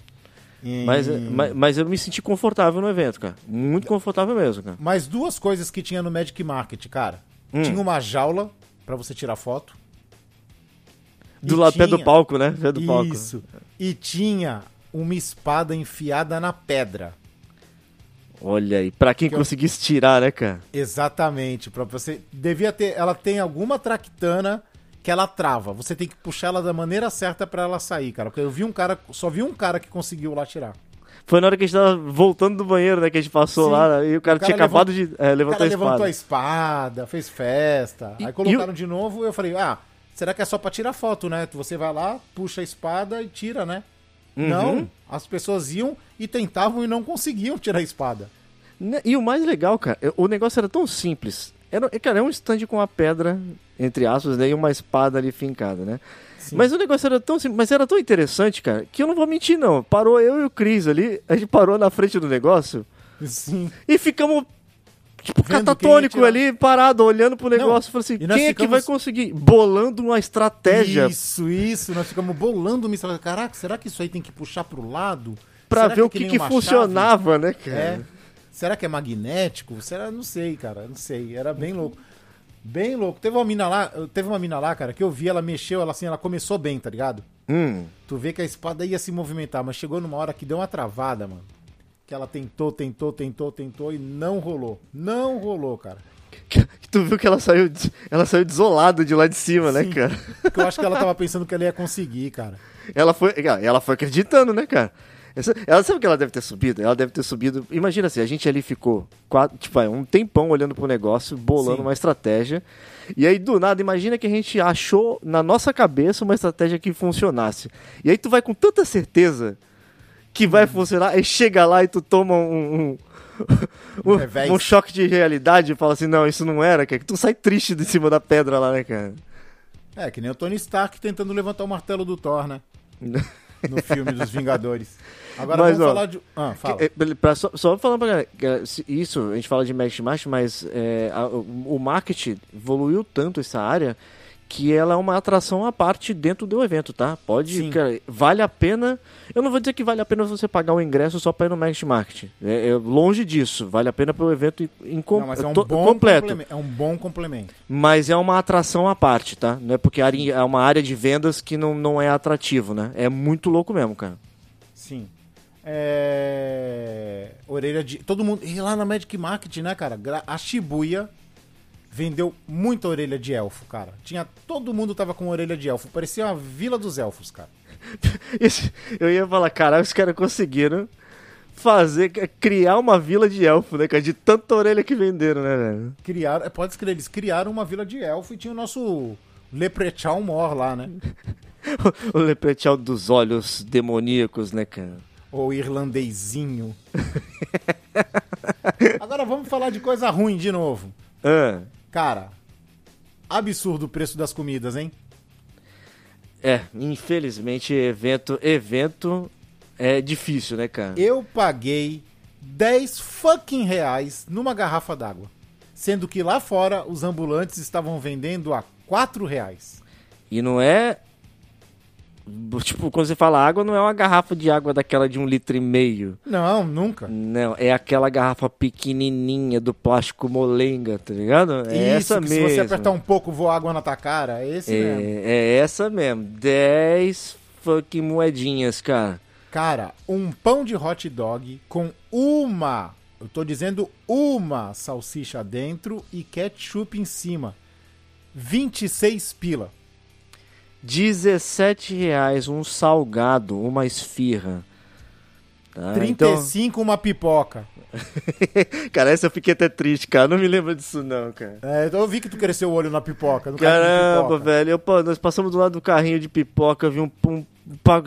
E- Mas, mas, mas eu me senti confortável no evento, cara. Muito confortável mesmo, cara. Mas duas coisas que tinha no Magic Market, cara. Hum. Tinha uma jaula pra você tirar foto. Do lado pé do tinha- palco, né? Pé do palco. Isso. E tinha uma espada enfiada na pedra. Olha aí, pra quem Que eu- conseguisse tirar, né, cara? Exatamente, para você devia ter, ela tem alguma traquitana que ela trava. Você tem que puxar ela da maneira certa pra ela sair, cara. Porque eu vi um cara, só vi um cara que conseguiu lá tirar. Foi na hora que a gente tava voltando do banheiro, né? Que a gente passou Sim. lá e o cara, O cara tinha acabado de é, O levantar cara a espada. levantou a espada, fez festa. E- aí colocaram de novo e eu falei: "Ah, será que é só pra tirar foto, né? Você vai lá, puxa a espada e tira, né?" Uhum. Não, as pessoas iam e tentavam e não conseguiam tirar a espada. Né, E o mais legal, cara, o negócio era tão simples. Era, cara, é um stand com uma pedra, entre aspas, né, e uma espada ali fincada, né? Mas o negócio era tão sim- mas era tão interessante, cara, que eu não vou mentir, não. Parou eu e o Cris ali, a gente parou na frente do negócio Sim. e ficamos, tipo, Vendo catatônico ali, parado, olhando pro negócio. Falei assim, quem é que vai ficamos- conseguir? Bolando uma estratégia Isso, isso. Nós ficamos bolando uma estratégia. Caraca, será que isso aí tem que puxar pro lado? pra Será ver o que, que uma funcionava, né, chave? cara? É. Será que é magnético? Será? Não sei, cara. Não sei. Era bem louco. Bem louco. Teve uma mina lá, teve uma mina lá, cara, que eu vi, ela mexeu, ela assim, ela começou bem, tá ligado? Hum. Tu vê que a espada ia se movimentar, mas chegou numa hora que deu uma travada, mano. Que ela tentou, tentou, tentou, tentou e não rolou. Não rolou, cara. Tu viu que ela saiu, ela saiu desolada de lá de cima, né, Sim. cara? Porque eu acho que ela tava pensando que ela ia conseguir, cara. Ela foi, ela foi acreditando, né, cara? Essa- Ela sabe o que ela deve ter subido? Ela deve ter subido. Imagina assim, a gente ali ficou quatro, tipo, vai, um tempão olhando pro negócio, bolando Sim. uma estratégia. E aí, do nada, imagina que a gente achou na nossa cabeça uma estratégia que funcionasse. E aí tu vai com tanta certeza que vai funcionar, e chega lá e tu toma um. um... Um um choque de realidade e fala assim: não, isso não era, cara. Que tu sai triste de cima da pedra lá, né, cara? É, que nem o Tony Stark tentando levantar o martelo do Thor, né? No filme dos Vingadores. Agora Mas, vamos ó, falar de. Ah, fala. É, pra- só, só falando pra galera, que, se- isso, a gente fala de marketing, marketing, mas é, a- o marketing evoluiu tanto essa área que ela é uma atração à parte dentro do evento, tá? Pode, Sim. cara, vale a pena. Eu não vou dizer que vale a pena você pagar o ingresso só para ir no marketing marketing. É, é longe disso, vale a pena pelo evento em, com- Não, mas é um to- bom completo. complemento. É um bom complemento. Mas é uma atração à parte, tá? Não é porque é uma área de vendas que não, não é atrativo, né? É muito louco mesmo, cara. Sim. É... Orelha de. Todo mundo. E lá na Magic Market, né, cara? A Shibuya vendeu muita orelha de elfo, cara. Tinha. Todo mundo tava com orelha de elfo. Parecia uma vila dos elfos, cara. Eu ia falar, caralho, os caras conseguiram fazer, criar uma vila de elfo, né, cara? De tanta orelha que venderam, né, velho? Criaram. é, Pode escrever, eles criaram uma vila de elfo e tinha o nosso Leprechaun Mor lá, né? O leprechaun dos olhos demoníacos, né, cara? Ou irlandezinho. Agora vamos falar de coisa ruim de novo. Ah, Cara, absurdo o preço das comidas, hein? é, infelizmente, evento, evento é difícil, né, cara? Eu paguei 10 fucking reais numa garrafa d'água. Sendo que lá fora os ambulantes estavam vendendo a 4 reais. E não é. Tipo, quando você fala água, não é uma garrafa de água daquela de um litro e meio. Não, nunca. Não, é aquela garrafa pequenininha do plástico molenga, tá ligado? É Isso, essa mesmo. se você apertar um pouco, voa água na tua cara. É esse mesmo. É, é essa mesmo. 10 fucking moedinhas, cara. Cara, um pão de hot dog com uma, eu tô dizendo uma salsicha dentro e ketchup em cima. 26 pila. 17 reais um salgado, uma esfirra. Tá? 35 uma pipoca. Então, cara, essa eu fiquei até triste, cara. Não me lembro disso não, cara. É, eu vi que tu cresceu o olho na pipoca. Caramba, pipoca. velho. Eu, pô, nós passamos do lado do carrinho de pipoca, vi um, um,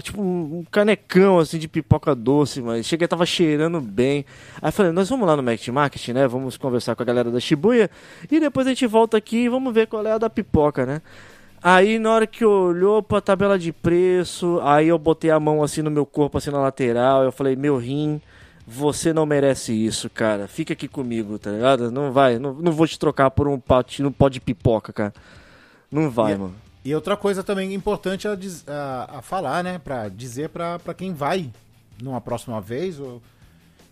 tipo um, canecão assim de pipoca doce, mas cheguei tava cheirando bem. Aí falei, nós vamos lá no Market Market, né? Vamos conversar com a galera da Shibuya e depois a gente volta aqui e vamos ver qual é a da pipoca, né? Aí na hora que olhou pra tabela de preço, aí eu botei a mão assim no meu corpo, assim na lateral, eu falei, meu rim, você não merece isso, cara. Fica aqui comigo, tá ligado? Não vai, não, não vou te trocar por um pote, um pó de pipoca, cara. Não vai, E- mano. E outra coisa também importante a, a- a falar, né? Pra dizer pra, pra quem vai numa próxima vez. Ou...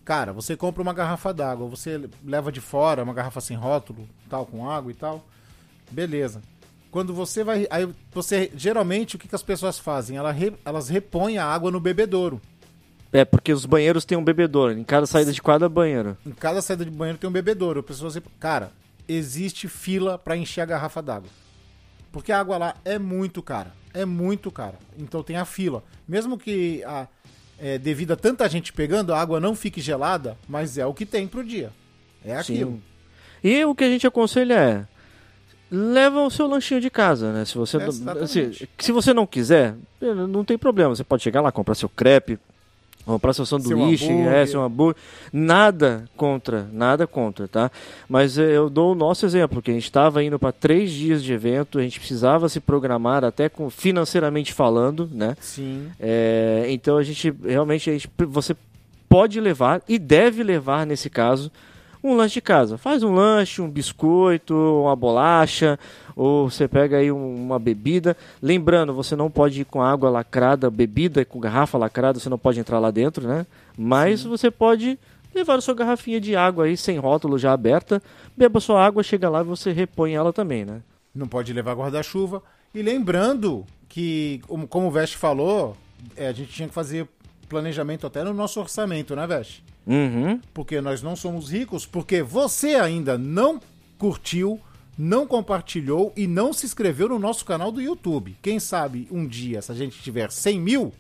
Cara, você compra uma garrafa d'água, você leva de fora uma garrafa sem rótulo, tal, com água e tal. Beleza. Quando você vai. Aí você. Geralmente, o que, que as pessoas fazem? Ela re- elas repõem a água no bebedouro. É, porque os banheiros têm um bebedouro. Em cada saída de quadra, banheiro. Em cada saída de banheiro tem um bebedouro. Pessoas, cara, existe fila pra encher a garrafa d'água. Porque a água lá é muito cara. É muito cara. Então tem a fila. Mesmo que a, é, devido a tanta gente pegando, a água não fique gelada, mas é o que tem pro dia. É aquilo. Sim. E o que a gente aconselha é. Leva o seu lanchinho de casa, né? Se você, assim, se você não quiser, não tem problema. Você pode chegar lá, comprar seu crepe, Comprar seu sanduíche, Seu hambúrguer. é, seu hambúrguer. Nada contra, nada contra, tá? Mas eh, eu dou o nosso exemplo, que a gente estava indo para três dias de evento, a gente precisava se programar até com financeiramente falando, né? Sim. É, então a gente realmente a gente, você pode levar e deve levar nesse caso um lanche de casa. Faz um lanche, um biscoito, uma bolacha, ou você pega aí um- uma bebida. Lembrando, você não pode ir com água lacrada, bebida com garrafa lacrada, você não pode entrar lá dentro, né? Mas você pode levar a sua garrafinha de água aí sem rótulo já aberta, beba sua água, chega lá e você repõe ela também, né? Não pode levar guarda-chuva. E lembrando que, como, como o Veste falou, é, a gente tinha que fazer planejamento até no nosso orçamento, né, Veste? Uhum. Porque nós não somos ricos, porque você ainda não curtiu, não compartilhou e não se inscreveu no nosso canal do YouTube. Quem sabe um dia, se a gente tiver 100 mil,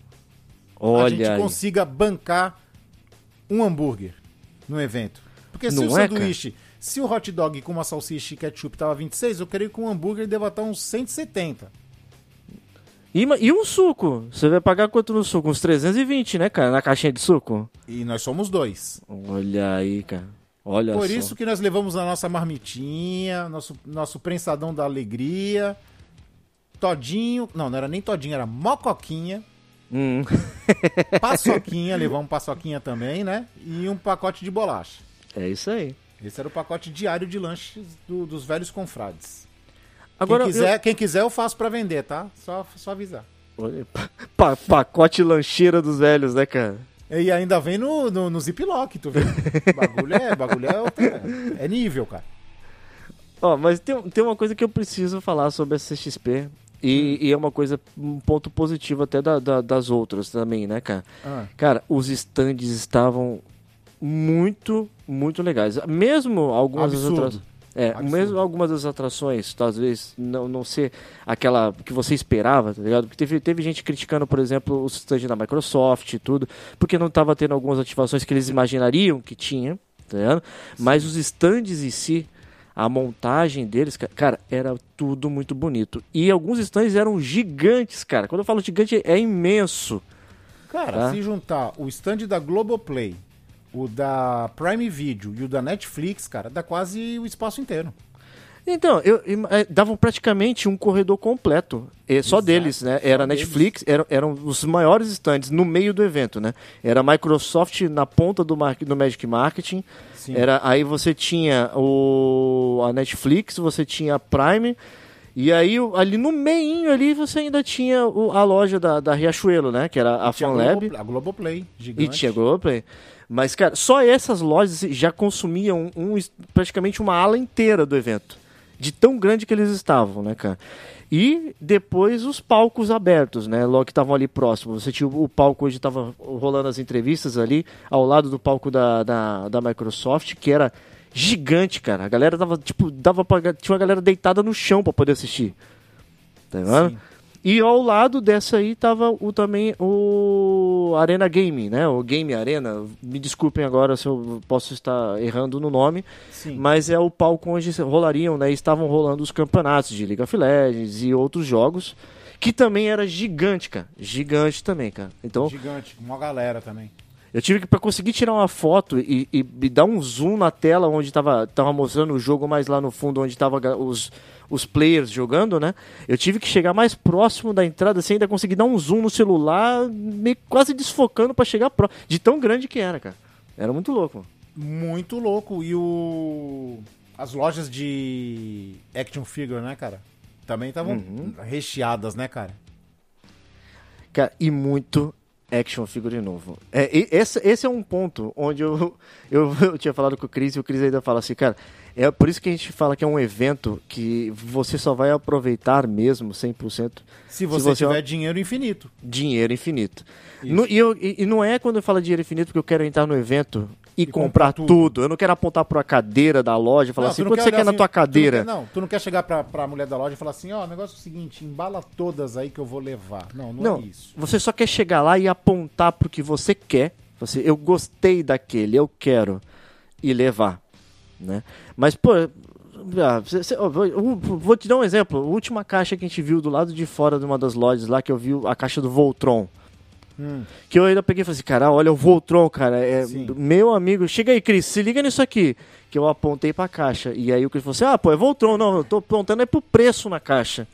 a Olha gente aí. consiga bancar um hambúrguer no evento. Porque se Não o é, sanduíche, se o hot dog com uma salsicha e ketchup tava 26, eu creio que um hambúrguer deva estar uns 170. E, e um suco? Você vai pagar quanto no suco? Uns 320, né, cara? Na caixinha de suco? E nós somos dois. Olha aí, cara. Olha Por só. isso que nós levamos a nossa marmitinha, nosso, nosso prensadão da alegria, todinho, não, não era nem todinho, era mocoquinha, Hum. paçoquinha, levamos paçoquinha também, né? E um pacote de bolacha. É isso aí. Esse era o pacote diário de lanches do- dos velhos confrades. Agora, quem, quiser, quem quiser eu faço pra vender, tá? Só, só avisar. eu- olha, pa- pa- pacote lancheira dos velhos, né, cara? E ainda vem no, no, no ziplock, tu vê? bagulho é, bagulho é, outra- é nível, cara. Ó, mas tem, tem uma coisa que eu preciso falar sobre a CXP. E, e é uma coisa, um ponto positivo até da- da- das outras também, né, cara? Ah, Cara, os stands estavam muito, muito legais. Mesmo algumas Absurdo. atrações. É, Absurdo. mesmo algumas das atrações, talvez não, não ser aquela que você esperava, tá ligado? Porque teve, teve gente criticando, por exemplo, o stand da Microsoft e tudo, porque não estava tendo algumas ativações que eles imaginariam que tinha, tá ligado? Mas os stands em si, a montagem deles, ca- cara, era tudo muito bonito. E alguns stands eram gigantes, cara. Quando eu falo gigante, é imenso. Cara, Tá. se juntar o stand da Globoplay, o da Prime Video e o da Netflix, cara, dá quase o espaço inteiro. Então, eu, im- eh, davam praticamente um corredor completo. só Exato, deles, né? Era. Netflix, eram, eram os maiores stands no meio do evento, né? Era a Microsoft na ponta do, mar, do Magic Marketing. Sim. Era, aí você tinha o, a Netflix, você tinha a Prime. E aí, ali no meinho ali, você ainda tinha o- a loja da, da Riachuelo, né? Que era a FanLab. Globo- a Globoplay, gigante. E tinha Globoplay. Mas, cara, só essas lojas já consumiam um, praticamente uma ala inteira do evento. De tão grande que eles estavam, né, cara? E depois os palcos abertos, né? Logo que estavam ali próximos. Você tinha o, palco onde estava rolando as entrevistas ali, ao lado do palco da, da, da Microsoft, que era gigante, cara. A galera tava, tipo, dava pra, tinha uma galera deitada no chão pra poder assistir. Tá vendo? Sim. E ao lado dessa aí tava o, também o Arena Game, né? O Game Arena. Me desculpem agora se eu posso estar errando no nome, Sim. mas é o palco onde rolariam, né? Estavam rolando os campeonatos de League of Legends e outros jogos, que também era gigante, cara. Gigante também, cara. Então, Gigante, uma galera também. eu tive que, pra conseguir tirar uma foto e, e- e dar um zoom na tela onde tava, tava mostrando o jogo, mais lá no fundo onde tava os, os players jogando, né? Eu tive que chegar mais próximo da entrada, assim, ainda conseguir dar um zoom no celular, meio quase desfocando pra chegar próximo. De tão grande que era, cara. Era muito louco. Muito louco. E o. As lojas de action figure, né, cara? Também estavam Uhum. recheadas, né, cara? Cara, e muito action figure novo. É, esse, esse é um ponto onde eu, eu, eu tinha falado com o Cris e o Cris ainda fala assim, cara, é por isso que a gente fala que é um evento que você só vai aproveitar mesmo 100% Se você, você- tiver dinheiro infinito. dinheiro infinito. No- e, eu- e- e não é quando eu falo dinheiro infinito porque eu quero entrar no evento e, comprar comprar tudo. tudo. Eu não quero apontar para a cadeira da loja e falar Não, assim, quanto você quer na assim- tua tu não cadeira? quer- Não, tu não quer chegar pra, pra mulher da loja e falar assim, ó, o negócio é o seguinte, embala todas aí que eu vou levar. Não, não, Não, é isso. você só quer chegar lá e apontar pro que você quer. Você, eu gostei daquele, eu quero e levar, né? Mas pô, ah, cê- cê- ó, vou, te dar um exemplo. A última caixa que a gente viu do lado de fora de uma das lojas lá que eu vi a caixa do Voltron. Hum. Que eu ainda peguei e falei assim, cara, olha o Voltron, cara. É, Sim. meu amigo, chega aí, Cris, se liga nisso aqui. Que eu apontei pra caixa. E aí o Cris falou assim: ah, pô, é Voltron. Não, eu tô apontando é pro preço na caixa.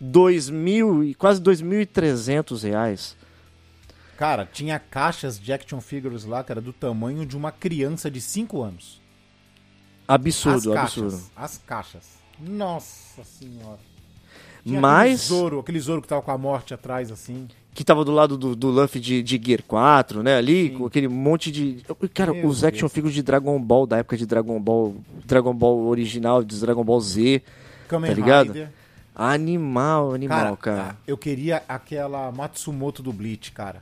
Dois mil, e quase 2.300 reais. Cara, tinha caixas de action figures lá, cara, do tamanho de uma criança de 5 anos. Absurdo, as absurdo. as caixas. Nossa senhora. Tinha Mas, Aquele Zoro, aquele Zoro que tava com a morte atrás, assim. que tava do lado do, do Luffy de, de Gear 4, né? Ali, Sim. com aquele monte de. Cara, Meu os action Deus. figures de Dragon Ball, da época de Dragon Ball. Dragon Ball original, de Dragon Ball Z. Kamen Tá ligado? Rider. Animal, animal, cara. Cara, eu queria aquela Matsumoto do Bleach, cara.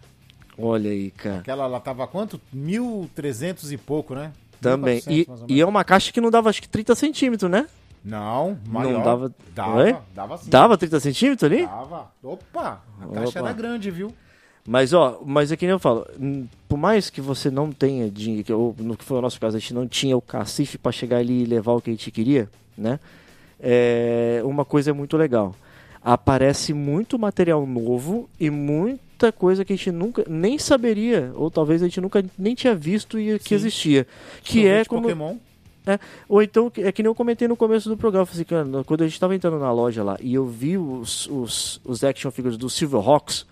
Olha aí, cara. Aquela lá tava quanto? 1.300 e pouco, né? Também. 1.400, E, e é uma caixa que não dava acho que 30 centímetros, né? Não, maior. dava- Dava, Oi? dava sim. Dava 30 centímetros ali? Dava. Opa, a caixa Opa. era grande, viu? Mas, ó, mas é que nem eu falo, por mais que você não tenha dinheiro, no que foi o nosso caso, a gente não tinha o cacife pra chegar ali e levar o que a gente queria, né? É, uma coisa é muito legal. Aparece muito material novo e muita coisa que a gente nunca nem saberia, ou talvez a gente nunca nem tinha visto e que Sim. existia. Que é como. Pokémon. É, ou então, é que nem eu comentei no começo do programa, assim, cara, quando a gente tava entrando na loja lá e eu vi os, os, os action figures do Silverhawks,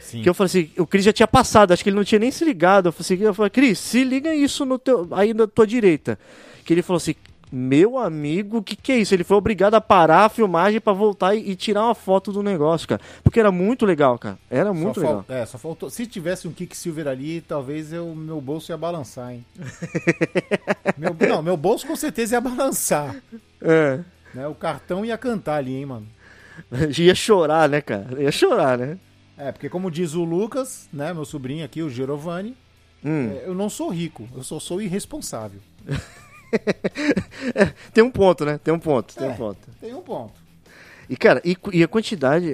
Sim. que eu falei assim, o Cris já tinha passado, acho que ele não tinha nem se ligado. Eu falei assim, eu falei, Cris, se liga isso no teu, aí na tua direita. Que ele falou assim, meu amigo, o que, que é isso? Ele foi obrigado a parar a filmagem pra voltar e, e tirar uma foto do negócio, cara. Porque era muito legal, cara. Era muito só legal. fal- É, só faltou. Se tivesse um Kicksilver ali, talvez eu, meu bolso ia balançar, hein? meu, não, meu bolso com certeza ia balançar. É. Né? O cartão ia cantar ali, hein, mano? Ia chorar, né, cara? Ia chorar, né? É, porque como diz o Lucas, né, meu sobrinho aqui, o Giovanni, Hum. é, eu não sou rico, eu só sou irresponsável. Tem um ponto, né? Tem um ponto, tem É. um ponto. Tem um ponto. E, cara, e, e a quantidade,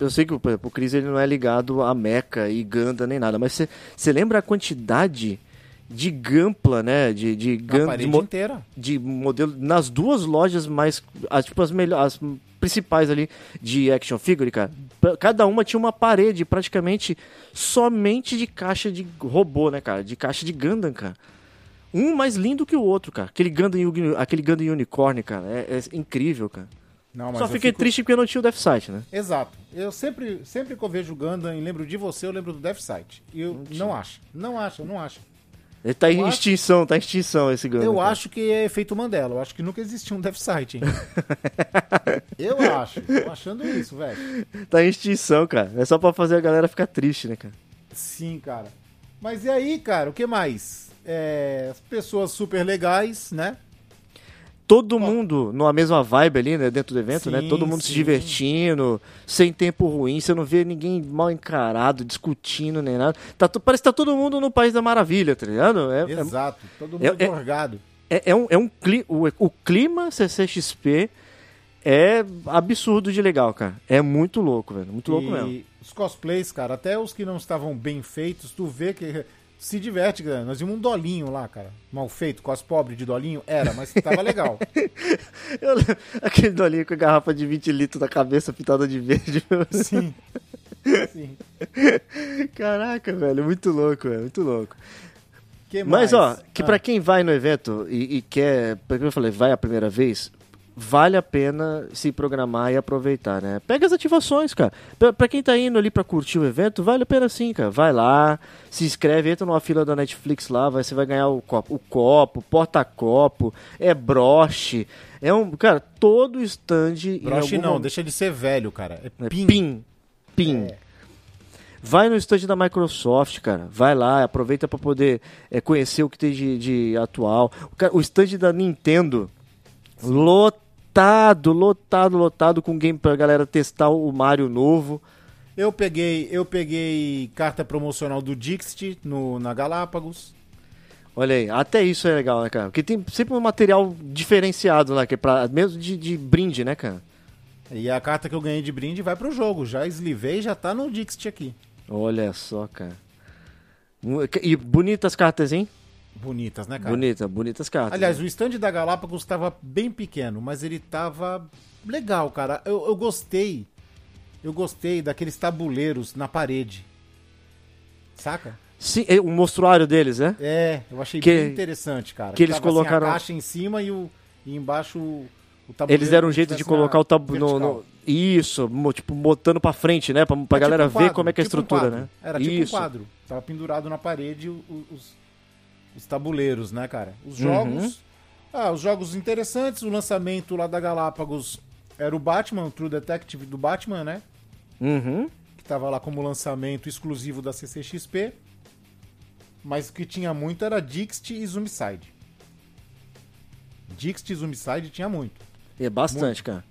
eu, sei que o, o Chris ele não é ligado a Mecha e Ganda nem nada, mas você lembra a quantidade de Gampla, né? De, de, Ganda, de, parede mo- inteira. de modelo nas duas lojas mais, as, tipo, as melhores, as principais ali de action figure, cara. Cada uma tinha uma parede praticamente somente de caixa de robô, né, cara? De caixa de Gundam, cara. Um mais lindo que o outro, cara. Aquele Gundam, aquele Gundam Unicorn, cara. É, é incrível, cara. Não, Só eu fiquei fico- triste porque não tinha o Death Sight, né? Exato. Eu sempre, sempre que eu vejo o Gundam e lembro de você, eu lembro do Death Sight. E eu não acho. Não acho, não acho. Ele tá em Eu acho- extinção, tá em extinção esse Gundam. Eu cara. acho que é efeito Mandela. Eu acho que nunca existiu um Death Sight, hein? eu acho. Tô achando isso, velho. Tá em extinção, cara. É só pra fazer a galera ficar triste, né, cara? Sim, cara. Mas e aí, cara, o que mais? É, as pessoas super legais, né? Todo mundo numa mesma vibe ali, né, dentro do evento, né? Sim, Todo mundo se sim. divertindo, sem tempo ruim, você não vê ninguém mal encarado, discutindo nem nada. Tá, parece que tá todo mundo no País da Maravilha, tá ligado? É, é- Exato. Todo mundo é- é-. É, é um, é um cli o, o clima CCXP é absurdo de legal, cara. É muito louco, velho. Muito louco e mesmo. os cosplays, cara, até os que não estavam bem feitos, tu vê que se diverte, cara. Nós vimos um dolinho lá, cara. Mal feito, cos pobre de dolinho. Era, mas tava legal. Eu aquele dolinho com a garrafa de 20 litros na cabeça pintada de verde. Sim. Sim. Caraca, velho, muito louco, velho, muito louco. Que Mas, ó, que Ah, pra quem vai no evento e, e quer, porque eu falei, vai a primeira vez, vale a pena se programar e aproveitar, né? Pega as ativações, cara. Pra, pra quem tá indo ali pra curtir o evento, vale a pena sim, cara. Vai lá, se inscreve, entra numa fila da Netflix lá, vai, você vai ganhar o copo, o copo, porta-copo, é broche. É um, cara, todo stand Broche não, momento- deixa de ser velho, cara. É é pin. Pin. Pin. É. Vai no stand da Microsoft, cara. Vai lá, aproveita pra poder é, conhecer o que tem de, de atual. O, cara, o stand da Nintendo, lotado, lotado, lotado com game pra galera testar o Mario novo. Eu peguei, eu peguei carta promocional do Dixit no, na Galápagos. Olha aí, até isso é legal, né, cara? Porque tem sempre um material diferenciado lá, que é pra, mesmo de, de brinde, né, cara? E a carta que eu ganhei de brinde vai pro jogo. Já eslivei, já tá no Dixit aqui. Olha só, cara. E bonitas cartas, hein? Bonitas, né, cara? Bonita, bonitas cartas. Aliás, né? o stand da Galápagos estava bem pequeno, mas ele tava legal, cara. Eu, eu gostei. Eu gostei daqueles tabuleiros na parede. saca? Sim, é, o mostruário deles, né? É, eu achei Que- bem interessante, cara. que eles Tava, assim, colocaram- a caixa em cima e, o, e embaixo o, o tabuleiro. Eles deram um jeito de colocar o tabu no, Isso, tipo, botando pra frente, né? Pra, pra É galera tipo um ver quadro, como é que é a tipo um estrutura, quadro. né? Era tipo Isso. um quadro. Tava pendurado na parede os, os tabuleiros, né, cara? Os Uhum. jogos. Ah, os jogos interessantes. O lançamento lá da Galápagos era o Batman, o True Detective do Batman, né? Uhum. Que tava lá como lançamento exclusivo da CCXP. Mas o que tinha muito era Dixit e Zombicide. Dixit e Zombicide tinha muito. É bastante, cara.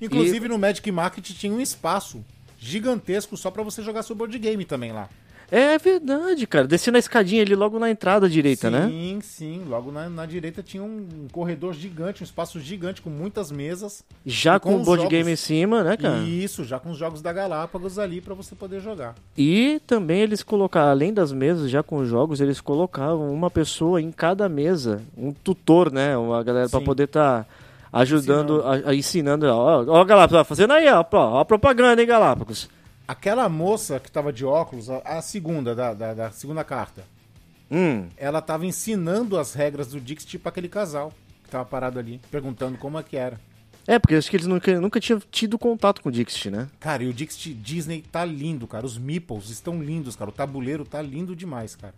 Inclusive no Magic Market tinha um espaço gigantesco só pra você jogar seu board game também lá. É verdade, cara. Descendo a escadinha ali logo na entrada direita, né? Sim, sim. Logo na, na direita tinha um, corredor gigante, um espaço gigante com muitas mesas. Já E com, o board jogos- game em cima, né, cara? Isso, já com os jogos da Galápagos ali pra você poder jogar. E também eles colocaram, além das mesas, já com os jogos, eles colocavam uma pessoa em cada mesa, um tutor, né? Uma galera pra Sim. poder estar ajudando, a- a- ensinando. Ó, ó, Galápagos, ó, fazendo aí, ó, ó, ó a propaganda, hein, Galápagos. Aquela moça que tava de óculos, a, a segunda, da, da, da segunda carta, Hum, ela tava ensinando as regras do Dixit pra aquele casal que tava parado ali, perguntando como é que era. é, porque acho que eles nunca, nunca tinham tido contato com o Dixit, né? Cara, e o Dixit Disney tá lindo, cara. Os meeples estão lindos, cara. O tabuleiro tá lindo demais, cara.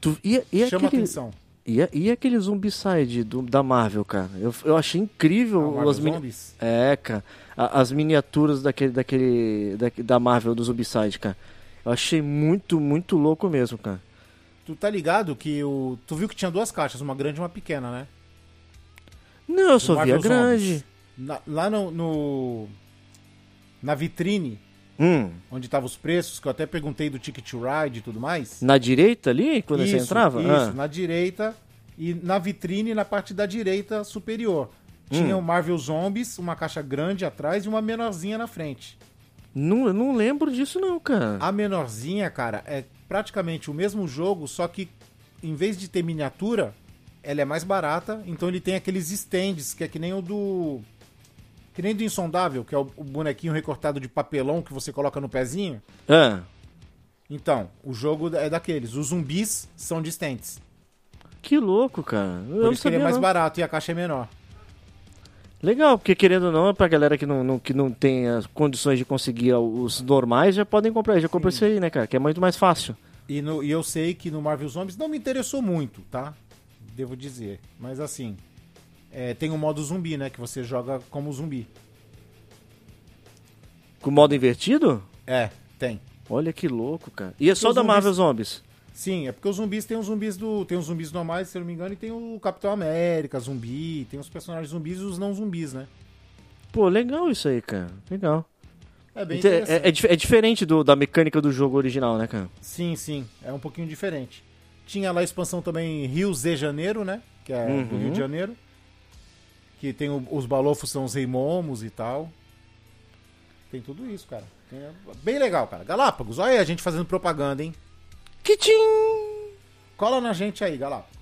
Tu, e, e Chama aquele, atenção. E, e aquele Zombicide do, da Marvel, cara? Eu, eu achei incrível Ah, Marvel as mini- Zombies? É, cara. as miniaturas daquele, daquele, da, da Marvel do Zombicide, cara. Eu achei muito, muito louco mesmo, cara. Tu tá ligado que o. Tu viu que tinha duas caixas, uma grande e uma pequena, né? Não, eu só Do vi a Marvel grande. Na- lá no, no- Na vitrine, Hum, onde estavam os preços, que eu até perguntei do Ticket to Ride e tudo mais. na direita ali, quando você Isso, entrava? Isso, Ah. na direita. E na vitrine, na parte da direita superior. Tinha Hum. o Marvel Zombies, uma caixa grande atrás e uma menorzinha na frente. Não, eu não lembro disso não, cara. A menorzinha, cara, é praticamente o mesmo jogo, só que em vez de ter miniatura, ela é mais barata. Então ele tem aqueles stands, que é que nem o do. Que nem do Insondável, que é o, o bonequinho recortado de papelão que você coloca no pezinho. Ah, Então, o jogo é daqueles. Os zumbis são de stands. que louco, cara. Eu Por isso que ele é mais não. barato e a caixa é menor. Legal, porque querendo ou não, é pra galera que não, não- que não tem as condições de conseguir os normais, já podem comprar. Já comprei isso aí, né, cara? Que é muito mais fácil. E, no- e eu sei que no Marvel Zombies não me interessou muito, tá? Devo dizer. Mas assim, é, tem o modo zumbi, né? Que você joga como zumbi. Com modo invertido? É, tem. Olha que louco, cara. E é só da zumbis- Marvel Zombies. Sim, é porque os zumbis tem os zumbis do. Tem os zumbis normais, se eu não me engano, e tem o Capitão América, zumbi, tem os personagens zumbis e os não zumbis, né? Pô, legal isso aí, cara. Legal. É bem Então, interessante. é, é é diferente do, da mecânica do jogo original, né, cara? Sim, sim, é um pouquinho diferente. Tinha lá a expansão também Rio Z Janeiro, né? Que é do Uhum. Rio de Janeiro. Que tem o- os balofos são os rei momos e tal. Tem tudo isso, cara. Tem- é bem legal, cara. Galápagos, olha aí a gente fazendo propaganda, hein? Kitim! Cola na gente aí, Galápagos.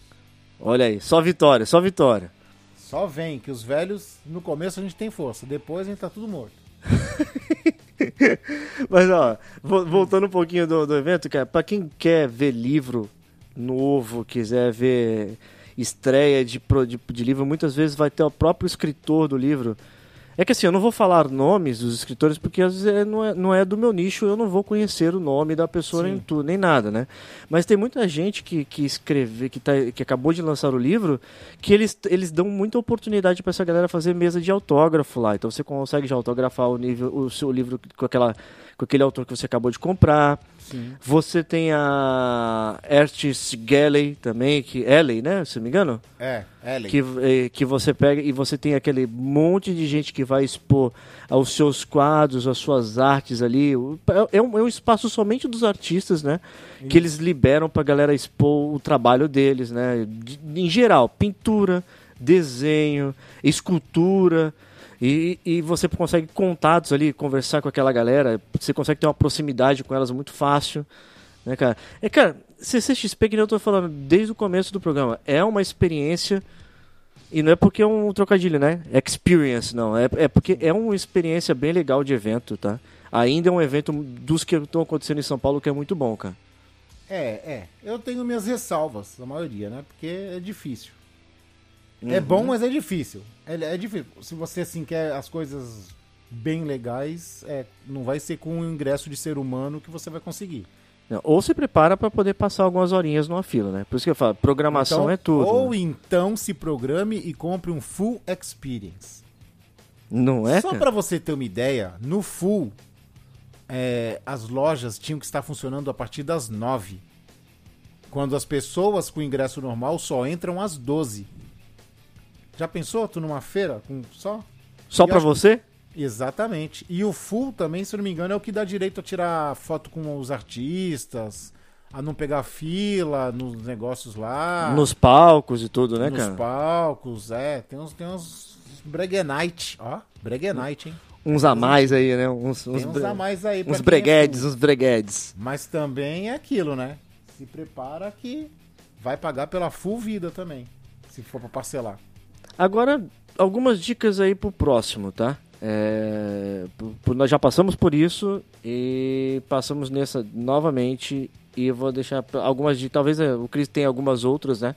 Olha aí, só vitória, só vitória. Só vem, que os velhos, no começo a gente tem força, depois a gente tá tudo morto. Mas, ó, vo- voltando um pouquinho do, do evento, cara, pra quem quer ver livro novo, quiser ver estreia de, de, de livro, muitas vezes vai ter o próprio escritor do livro. É que assim, eu não vou falar nomes dos escritores, porque às vezes é- não, é, não é do meu nicho, eu não vou conhecer o nome da pessoa nem, tudo, nem nada, né? Mas tem muita gente que, que escreve, que, tá, que acabou de lançar o livro, que eles, eles dão muita oportunidade para essa galera fazer mesa de autógrafo lá. Então você consegue já autografar o, nível, o seu livro com, aquela, com aquele autor que você acabou de comprar. Sim. Você tem a Ertis Galley também, que Elley, né? Se não me engano É, Ellen. que, eh, que você pega e você tem aquele monte de gente que vai expor os seus quadros, as suas artes ali. O- É um, é um espaço somente dos artistas, né? Que eles liberam pra galera expor o trabalho deles, né? De- em geral, pintura, desenho, escultura. E, e você consegue contatos ali, conversar com aquela galera. Você consegue ter uma proximidade com elas muito fácil. Né, cara? É, cara, CCXP, que eu tô falando desde o começo do programa, é uma experiência. E não é porque é um trocadilho, né? Experience, não. É, é porque é uma experiência bem legal de evento, tá? Ainda é um evento dos que estão acontecendo em São Paulo que é muito bom, cara. É, é. Eu tenho minhas ressalvas, a maioria, né? Porque é difícil. É Uhum. bom, mas é difícil. É, é difícil. Se você, assim, quer as coisas bem legais, é, não vai ser com o ingresso de ser humano que você vai conseguir. Não, Ou se prepara para poder passar algumas horinhas numa fila, né? Por isso que eu falo, programação Então, é tudo. Ou né? então se programe e compre um full experience. Não é? Só pra você ter uma ideia, no full, é, as lojas tinham que estar funcionando a partir das 9. Quando as pessoas com ingresso normal só entram às 12. Já pensou? Tu numa feira com só? Só para acho- você? Exatamente. E o full também, se eu não me engano, é o que dá direito a tirar foto com os artistas, a não pegar fila nos negócios lá. Nos palcos e tudo, né, nos cara? palcos, é. Tem uns, tem uns breguenite, ó. Breguenite, hein? Uns a mais aí, né? Uns, uns, uns a mais aí. uns é breguedes, full. uns breguedes. Mas também é aquilo, né? Se prepara que vai pagar pela full vida também. Se for pra parcelar. Agora, algumas dicas aí pro próximo, tá? É, nós já passamos por isso e passamos nessa novamente e vou deixar algumas dicas. Talvez é, o Cris tenha algumas outras, né?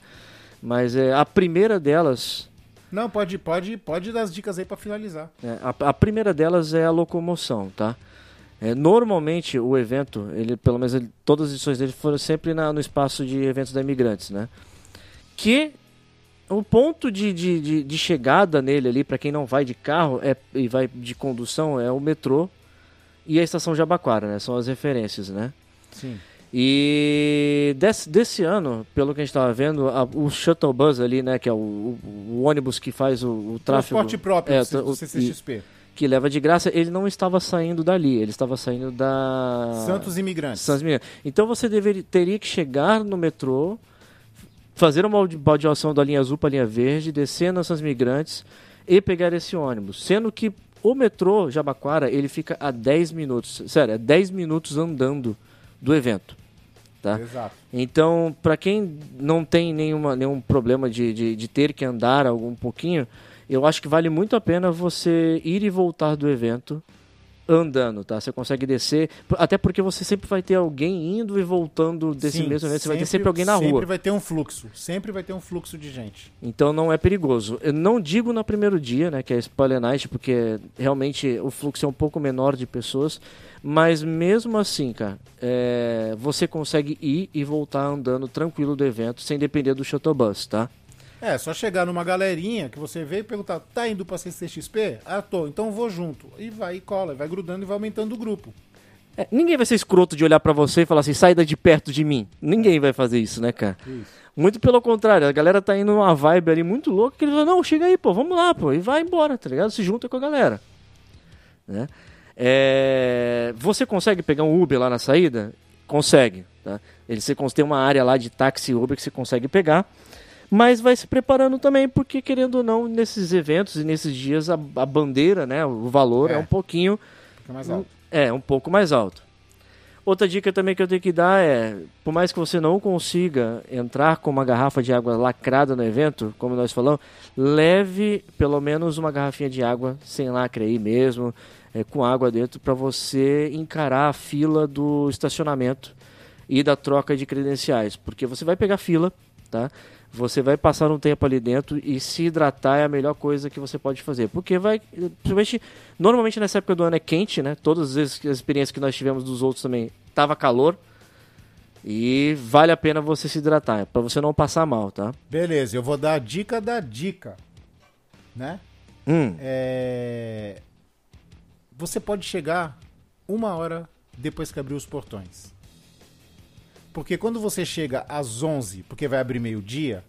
Mas é, a primeira delas, Não, pode, pode, pode dar as dicas aí pra finalizar. é, a, a primeira delas é a locomoção, tá? É, normalmente o evento, ele pelo menos ele- todas as edições dele foram sempre na- no espaço de eventos da imigrantes, né? Que o ponto de, de, de, de chegada nele ali, para quem não vai de carro é, e vai de condução, é o metrô e a estação Jabaquara, né? São as referências, né? Sim. E desse, desse ano, pelo que a gente estava vendo, a- o shuttle bus ali, né? Que é o, o- o ônibus que faz o, o tráfego... Transporte próprio é, do CCXP. que leva de graça, ele não estava saindo dali, ele estava saindo da Santos Imigrantes. Santos Imigrantes. Então você deveria, teria que chegar no metrô, fazer uma balde- baldeação da linha azul para a linha verde, descer nas Santos Imigrantes e pegar esse ônibus. Sendo que o metrô Jabaquara, ele fica a 10 minutos, sério, é 10 minutos andando do evento. Tá? Exato. Então, para quem não tem nenhuma, nenhum problema de, de, de ter que andar algum pouquinho, eu acho que vale muito a pena você ir e voltar do evento andando, tá? Você consegue descer, até porque você sempre vai ter alguém indo e voltando desse Sim, mesmo evento, você vai ter sempre alguém na rua. Sempre vai ter um fluxo. Sempre vai ter um fluxo de gente. Então não é perigoso. Eu não digo no primeiro dia, né, que é Spoiler Night, porque realmente o fluxo é um pouco menor de pessoas, mas mesmo assim, cara, é, você consegue ir e voltar andando tranquilo do evento, sem depender do shuttle bus, tá? É, só chegar numa galerinha que você vê e perguntar, tá indo pra CCXP? Ah, tô, então vou junto. E vai e cola, vai grudando e vai aumentando o grupo. É, ninguém vai ser escroto de olhar pra você e falar assim, sai de perto de mim. Ninguém vai fazer isso, né, cara? Isso. Muito pelo contrário, a galera tá indo numa vibe ali muito louca que ele fala, não, chega aí, pô, vamos lá, pô, e vai embora, tá ligado? Se junta com a galera. Né? É, Você consegue pegar um Uber lá na saída? Consegue, tá? Ele, você tem uma área lá de táxi Uber que você consegue pegar, mas vai se preparando também, porque querendo ou não, nesses eventos e nesses dias, a, a bandeira, né, o valor é, É. um pouquinho Fica mais alto. é, um pouco mais alto. Outra dica também que eu tenho que dar é, por mais que você não consiga entrar com uma garrafa de água lacrada no evento, como nós falamos, leve pelo menos uma garrafinha de água sem lacre aí mesmo, é, com água dentro, para você encarar a fila do estacionamento e da troca de credenciais, porque você vai pegar fila, tá? Você vai passar um tempo ali dentro e se hidratar é a melhor coisa que você pode fazer. Porque vai. Principalmente. Normalmente nessa época do ano é quente, né? Todas as experiências que nós tivemos dos outros também tava calor. E vale a pena você se hidratar, para você não passar mal, tá? Beleza, eu vou dar a dica da dica. Né? Hum, É... Você pode chegar uma hora depois que abrir os portões. Porque quando você chega às 11, porque vai abrir meio-dia,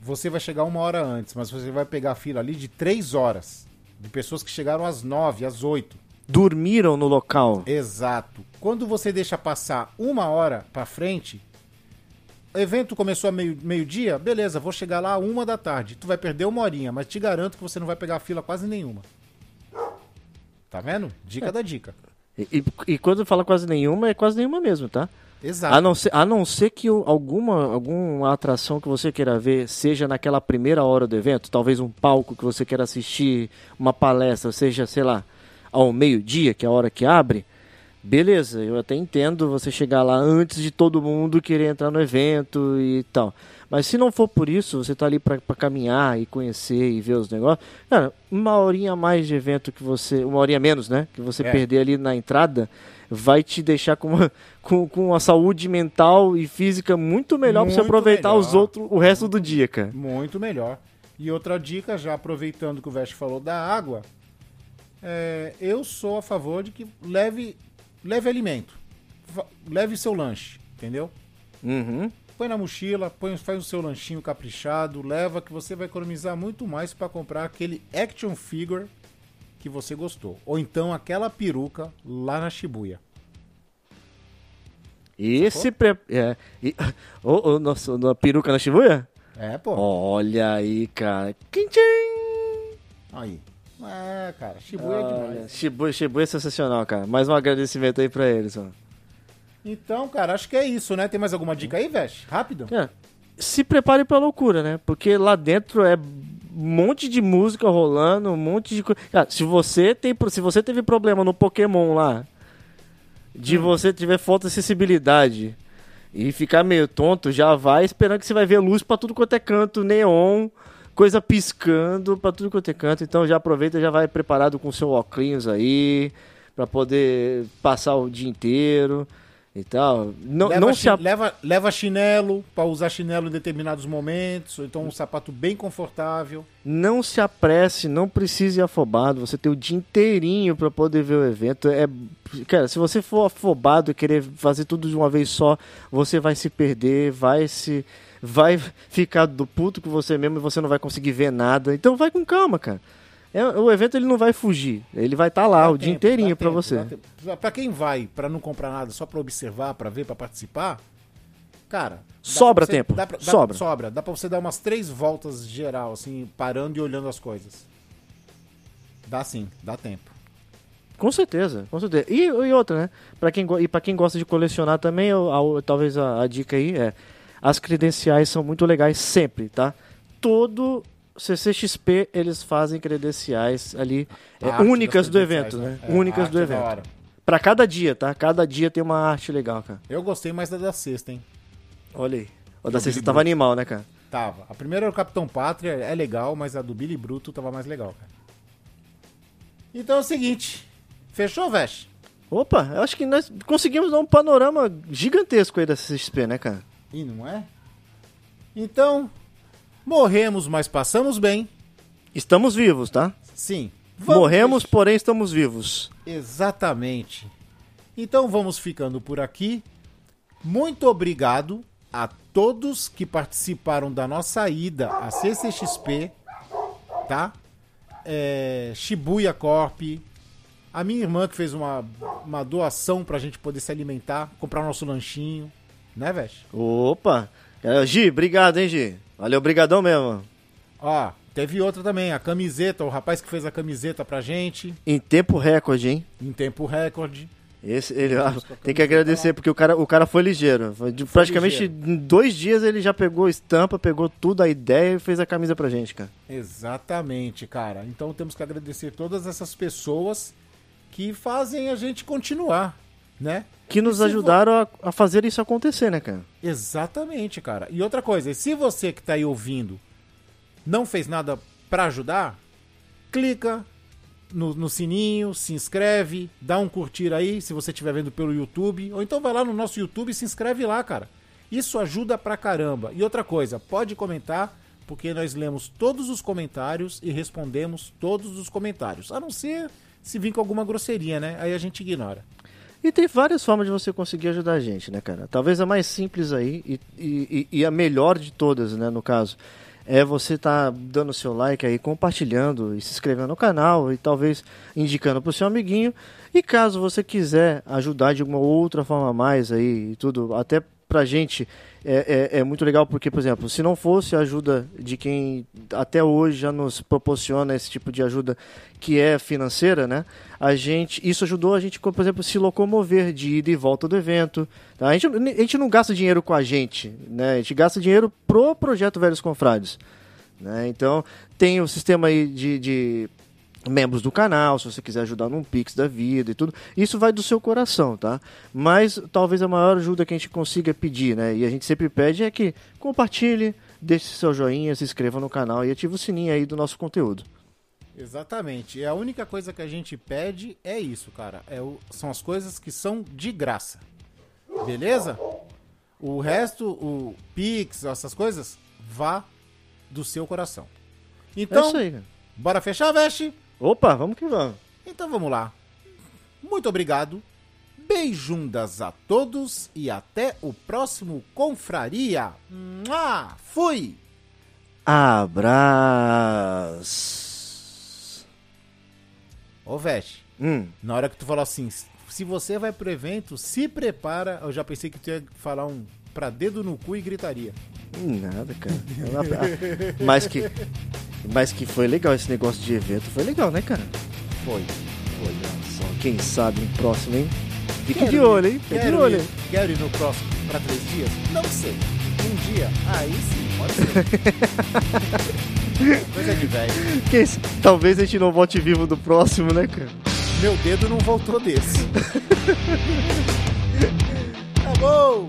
você vai chegar uma hora antes, mas você vai pegar a fila ali de 3 horas. De pessoas que chegaram às 9, às 8. dormiram no local. Exato. Quando você deixa passar uma hora pra frente, o evento começou a meio- meio-dia, beleza, vou chegar lá a uma da tarde. Tu vai perder uma horinha, mas te garanto que você não vai pegar fila quase nenhuma. Tá vendo? Dica da dica. E, e, e quando fala quase nenhuma, é quase nenhuma mesmo, tá? Exato. A não ser, a não ser que alguma, alguma atração que você queira ver seja naquela primeira hora do evento, talvez um palco que você queira assistir, uma palestra, seja, sei lá, ao meio-dia, que é a hora que abre, beleza, eu até entendo você chegar lá antes de todo mundo querer entrar no evento e tal. Mas se não for por isso, você tá ali pra caminhar e conhecer e ver os negócios, cara, uma horinha a mais de evento que você. Uma horinha menos, né? Que você É. perder ali na entrada, vai te deixar com uma, com, com uma saúde mental e física muito melhor pra você aproveitar melhor. os outros o resto do dia, cara. Muito melhor. E outra dica, já aproveitando que o Veste falou da água, é, eu sou a favor de que leve, leve alimento. Leve seu lanche, entendeu? Uhum. Põe na mochila, põe, faz o seu lanchinho caprichado, leva que você vai economizar muito mais para comprar aquele action figure que você gostou. Ou então aquela peruca lá na Shibuya. Esse. Pre... É. E... Ô, ô, nossa, na peruca na Shibuya? É, pô. Olha aí, cara. Quintim! Aí. É, cara, Shibuya é demais. Shibuya, Shibuya é sensacional, cara. Mais um agradecimento aí pra eles, ó. Então, cara, acho que é isso, né? Tem mais alguma dica aí, Veste? Rápido? É, se prepare pra loucura, né? Porque lá dentro é monte de música rolando, um monte de coisa. Cara, se você tem, se você teve problema no Pokémon lá, de você tiver falta de acessibilidade e ficar meio tonto, já vai esperando que você vai ver luz pra tudo quanto é canto, neon, coisa piscando pra tudo quanto é canto. Então já aproveita, já vai preparado com seu óculos aí pra poder passar o dia inteiro e tal. Não, leva, não chi- se a- leva, leva chinelo pra usar chinelo em determinados momentos, ou então um sapato bem confortável. Não se apresse, não precise ir afobado. Você tem o dia inteirinho pra poder ver o evento. É, cara, se você for afobado e querer fazer tudo de uma vez só, você vai se perder, vai se vai ficar do puto com você mesmo e você não vai conseguir ver nada. Então vai com calma, cara. É, o evento ele não vai fugir, ele vai estar lá Dá o dia tempo, inteirinho dá pra tempo, você. Pra quem vai pra não comprar nada, só pra observar, pra ver, pra participar, cara. Sobra você- tempo, dá pra- dá- sobra. Sobra. Dá pra você dar umas três voltas geral, assim, parando e olhando as coisas. Dá sim, dá tempo. Com certeza, com certeza. E, e outra, né? Pra quem, e para quem gosta de colecionar também, eu- a- talvez a, a dica aí é: as credenciais são muito legais sempre, tá? Todo CCXP eles fazem credenciais ali A é, das únicas do evento, né? É, a únicas do é evento. Pra cada dia, tá? Cada dia tem uma arte legal, cara. Eu gostei mais da da sexta, hein? Olha aí. O da sexta Billy tava animal, né, cara? Tava. A primeira era o Capitão Pátria, é legal, mas a do Billy Bruto tava mais legal, cara. Então é o seguinte. Fechou, Vesh? Opa, eu acho que nós conseguimos dar um panorama gigantesco aí da CCXP, né, cara? E não é? Então, morremos, mas passamos bem. Estamos vivos, tá? Sim. Vamos Morremos, porém estamos vivos. Exatamente. Então vamos ficando por aqui. Muito obrigado a todos que participaram da nossa ida à CCXP, tá? É, Shibuya Corp, a minha irmã que fez uma, uma doação pra gente poder se alimentar, comprar nosso lanchinho, né, Vesh? Opa! Gi, obrigado, hein, Gi? Valeu, brigadão mesmo. Ó, teve outra também, a camiseta, o rapaz que fez a camiseta pra gente, Em tempo recorde, hein? em tempo recorde. Esse, ele, ah, tem que agradecer, porque o cara, o cara foi ligeiro. Foi de- praticamente ligeiro. em dois dias ele já pegou estampa, pegou tudo, a ideia e fez a camisa pra gente, cara. Exatamente, cara. Então temos que agradecer todas essas pessoas que fazem a gente continuar, né? Que nos ajudaram a, a fazer isso acontecer, né, cara? Exatamente, cara. E outra coisa, se você que tá aí ouvindo não fez nada pra ajudar, clica no, no sininho, se inscreve, dá um curtir aí se você estiver vendo pelo YouTube, ou então vai lá no nosso YouTube e se inscreve lá, cara. Isso ajuda pra caramba. E outra coisa, pode comentar, porque nós lemos todos os comentários e respondemos todos os comentários. A não ser se vir com alguma grosseria, né? Aí a gente ignora. E tem várias formas de você conseguir ajudar a gente, né, cara? Talvez a mais simples aí e, e, e a melhor de todas, né, no caso, é você tá dando seu like aí, compartilhando e se inscrevendo no canal e talvez indicando pro seu amiguinho. E caso você quiser ajudar de alguma outra forma mais aí e tudo, até pra gente é, é, é muito legal porque, por exemplo, se não fosse a ajuda de quem até hoje já nos proporciona esse tipo de ajuda que é financeira, né? A gente, isso ajudou a gente, por exemplo, se locomover de ida e volta do evento. tá? A, gente, a gente não gasta dinheiro com a gente, né? A gente gasta dinheiro pro projeto Velhos Confrades. Né? Então, tem o sistema aí de, de membros do canal, se você quiser ajudar num Pix da vida e tudo. Isso vai do seu coração, tá? Mas talvez a maior ajuda que a gente consiga pedir, né? E a gente sempre pede é que compartilhe, deixe seu joinha, se inscreva no canal e ative o sininho aí do nosso conteúdo. Exatamente. E a única coisa que a gente pede é isso, cara. É o, são as coisas que são de graça. Beleza? O resto, o Pix, essas coisas, vá do seu coração. Então, é isso aí, cara. bora fechar, Veste? Opa, vamos que vamos. Então vamos lá. Muito obrigado. Beijundas a todos e até o próximo Confraria. Mua! Fui! Abraço. Ô, Veste, Hum. na hora que tu falou assim, se você vai pro evento, se prepara. Eu já pensei que tu ia falar um pra dedo no cu e gritaria. Nada, cara. mas que. Mas que foi legal esse negócio de evento. Foi legal, né, cara? Foi. Olha só, quem sabe no próximo, hein? Fique Quero de olho, hein? Fique de olho, ir, quero ir no próximo pra três dias? Não sei. Um dia? Aí sim, pode ser. Coisa de velho. Talvez a gente não volte vivo do próximo, né, cara? Meu dedo não voltou desse. tá bom!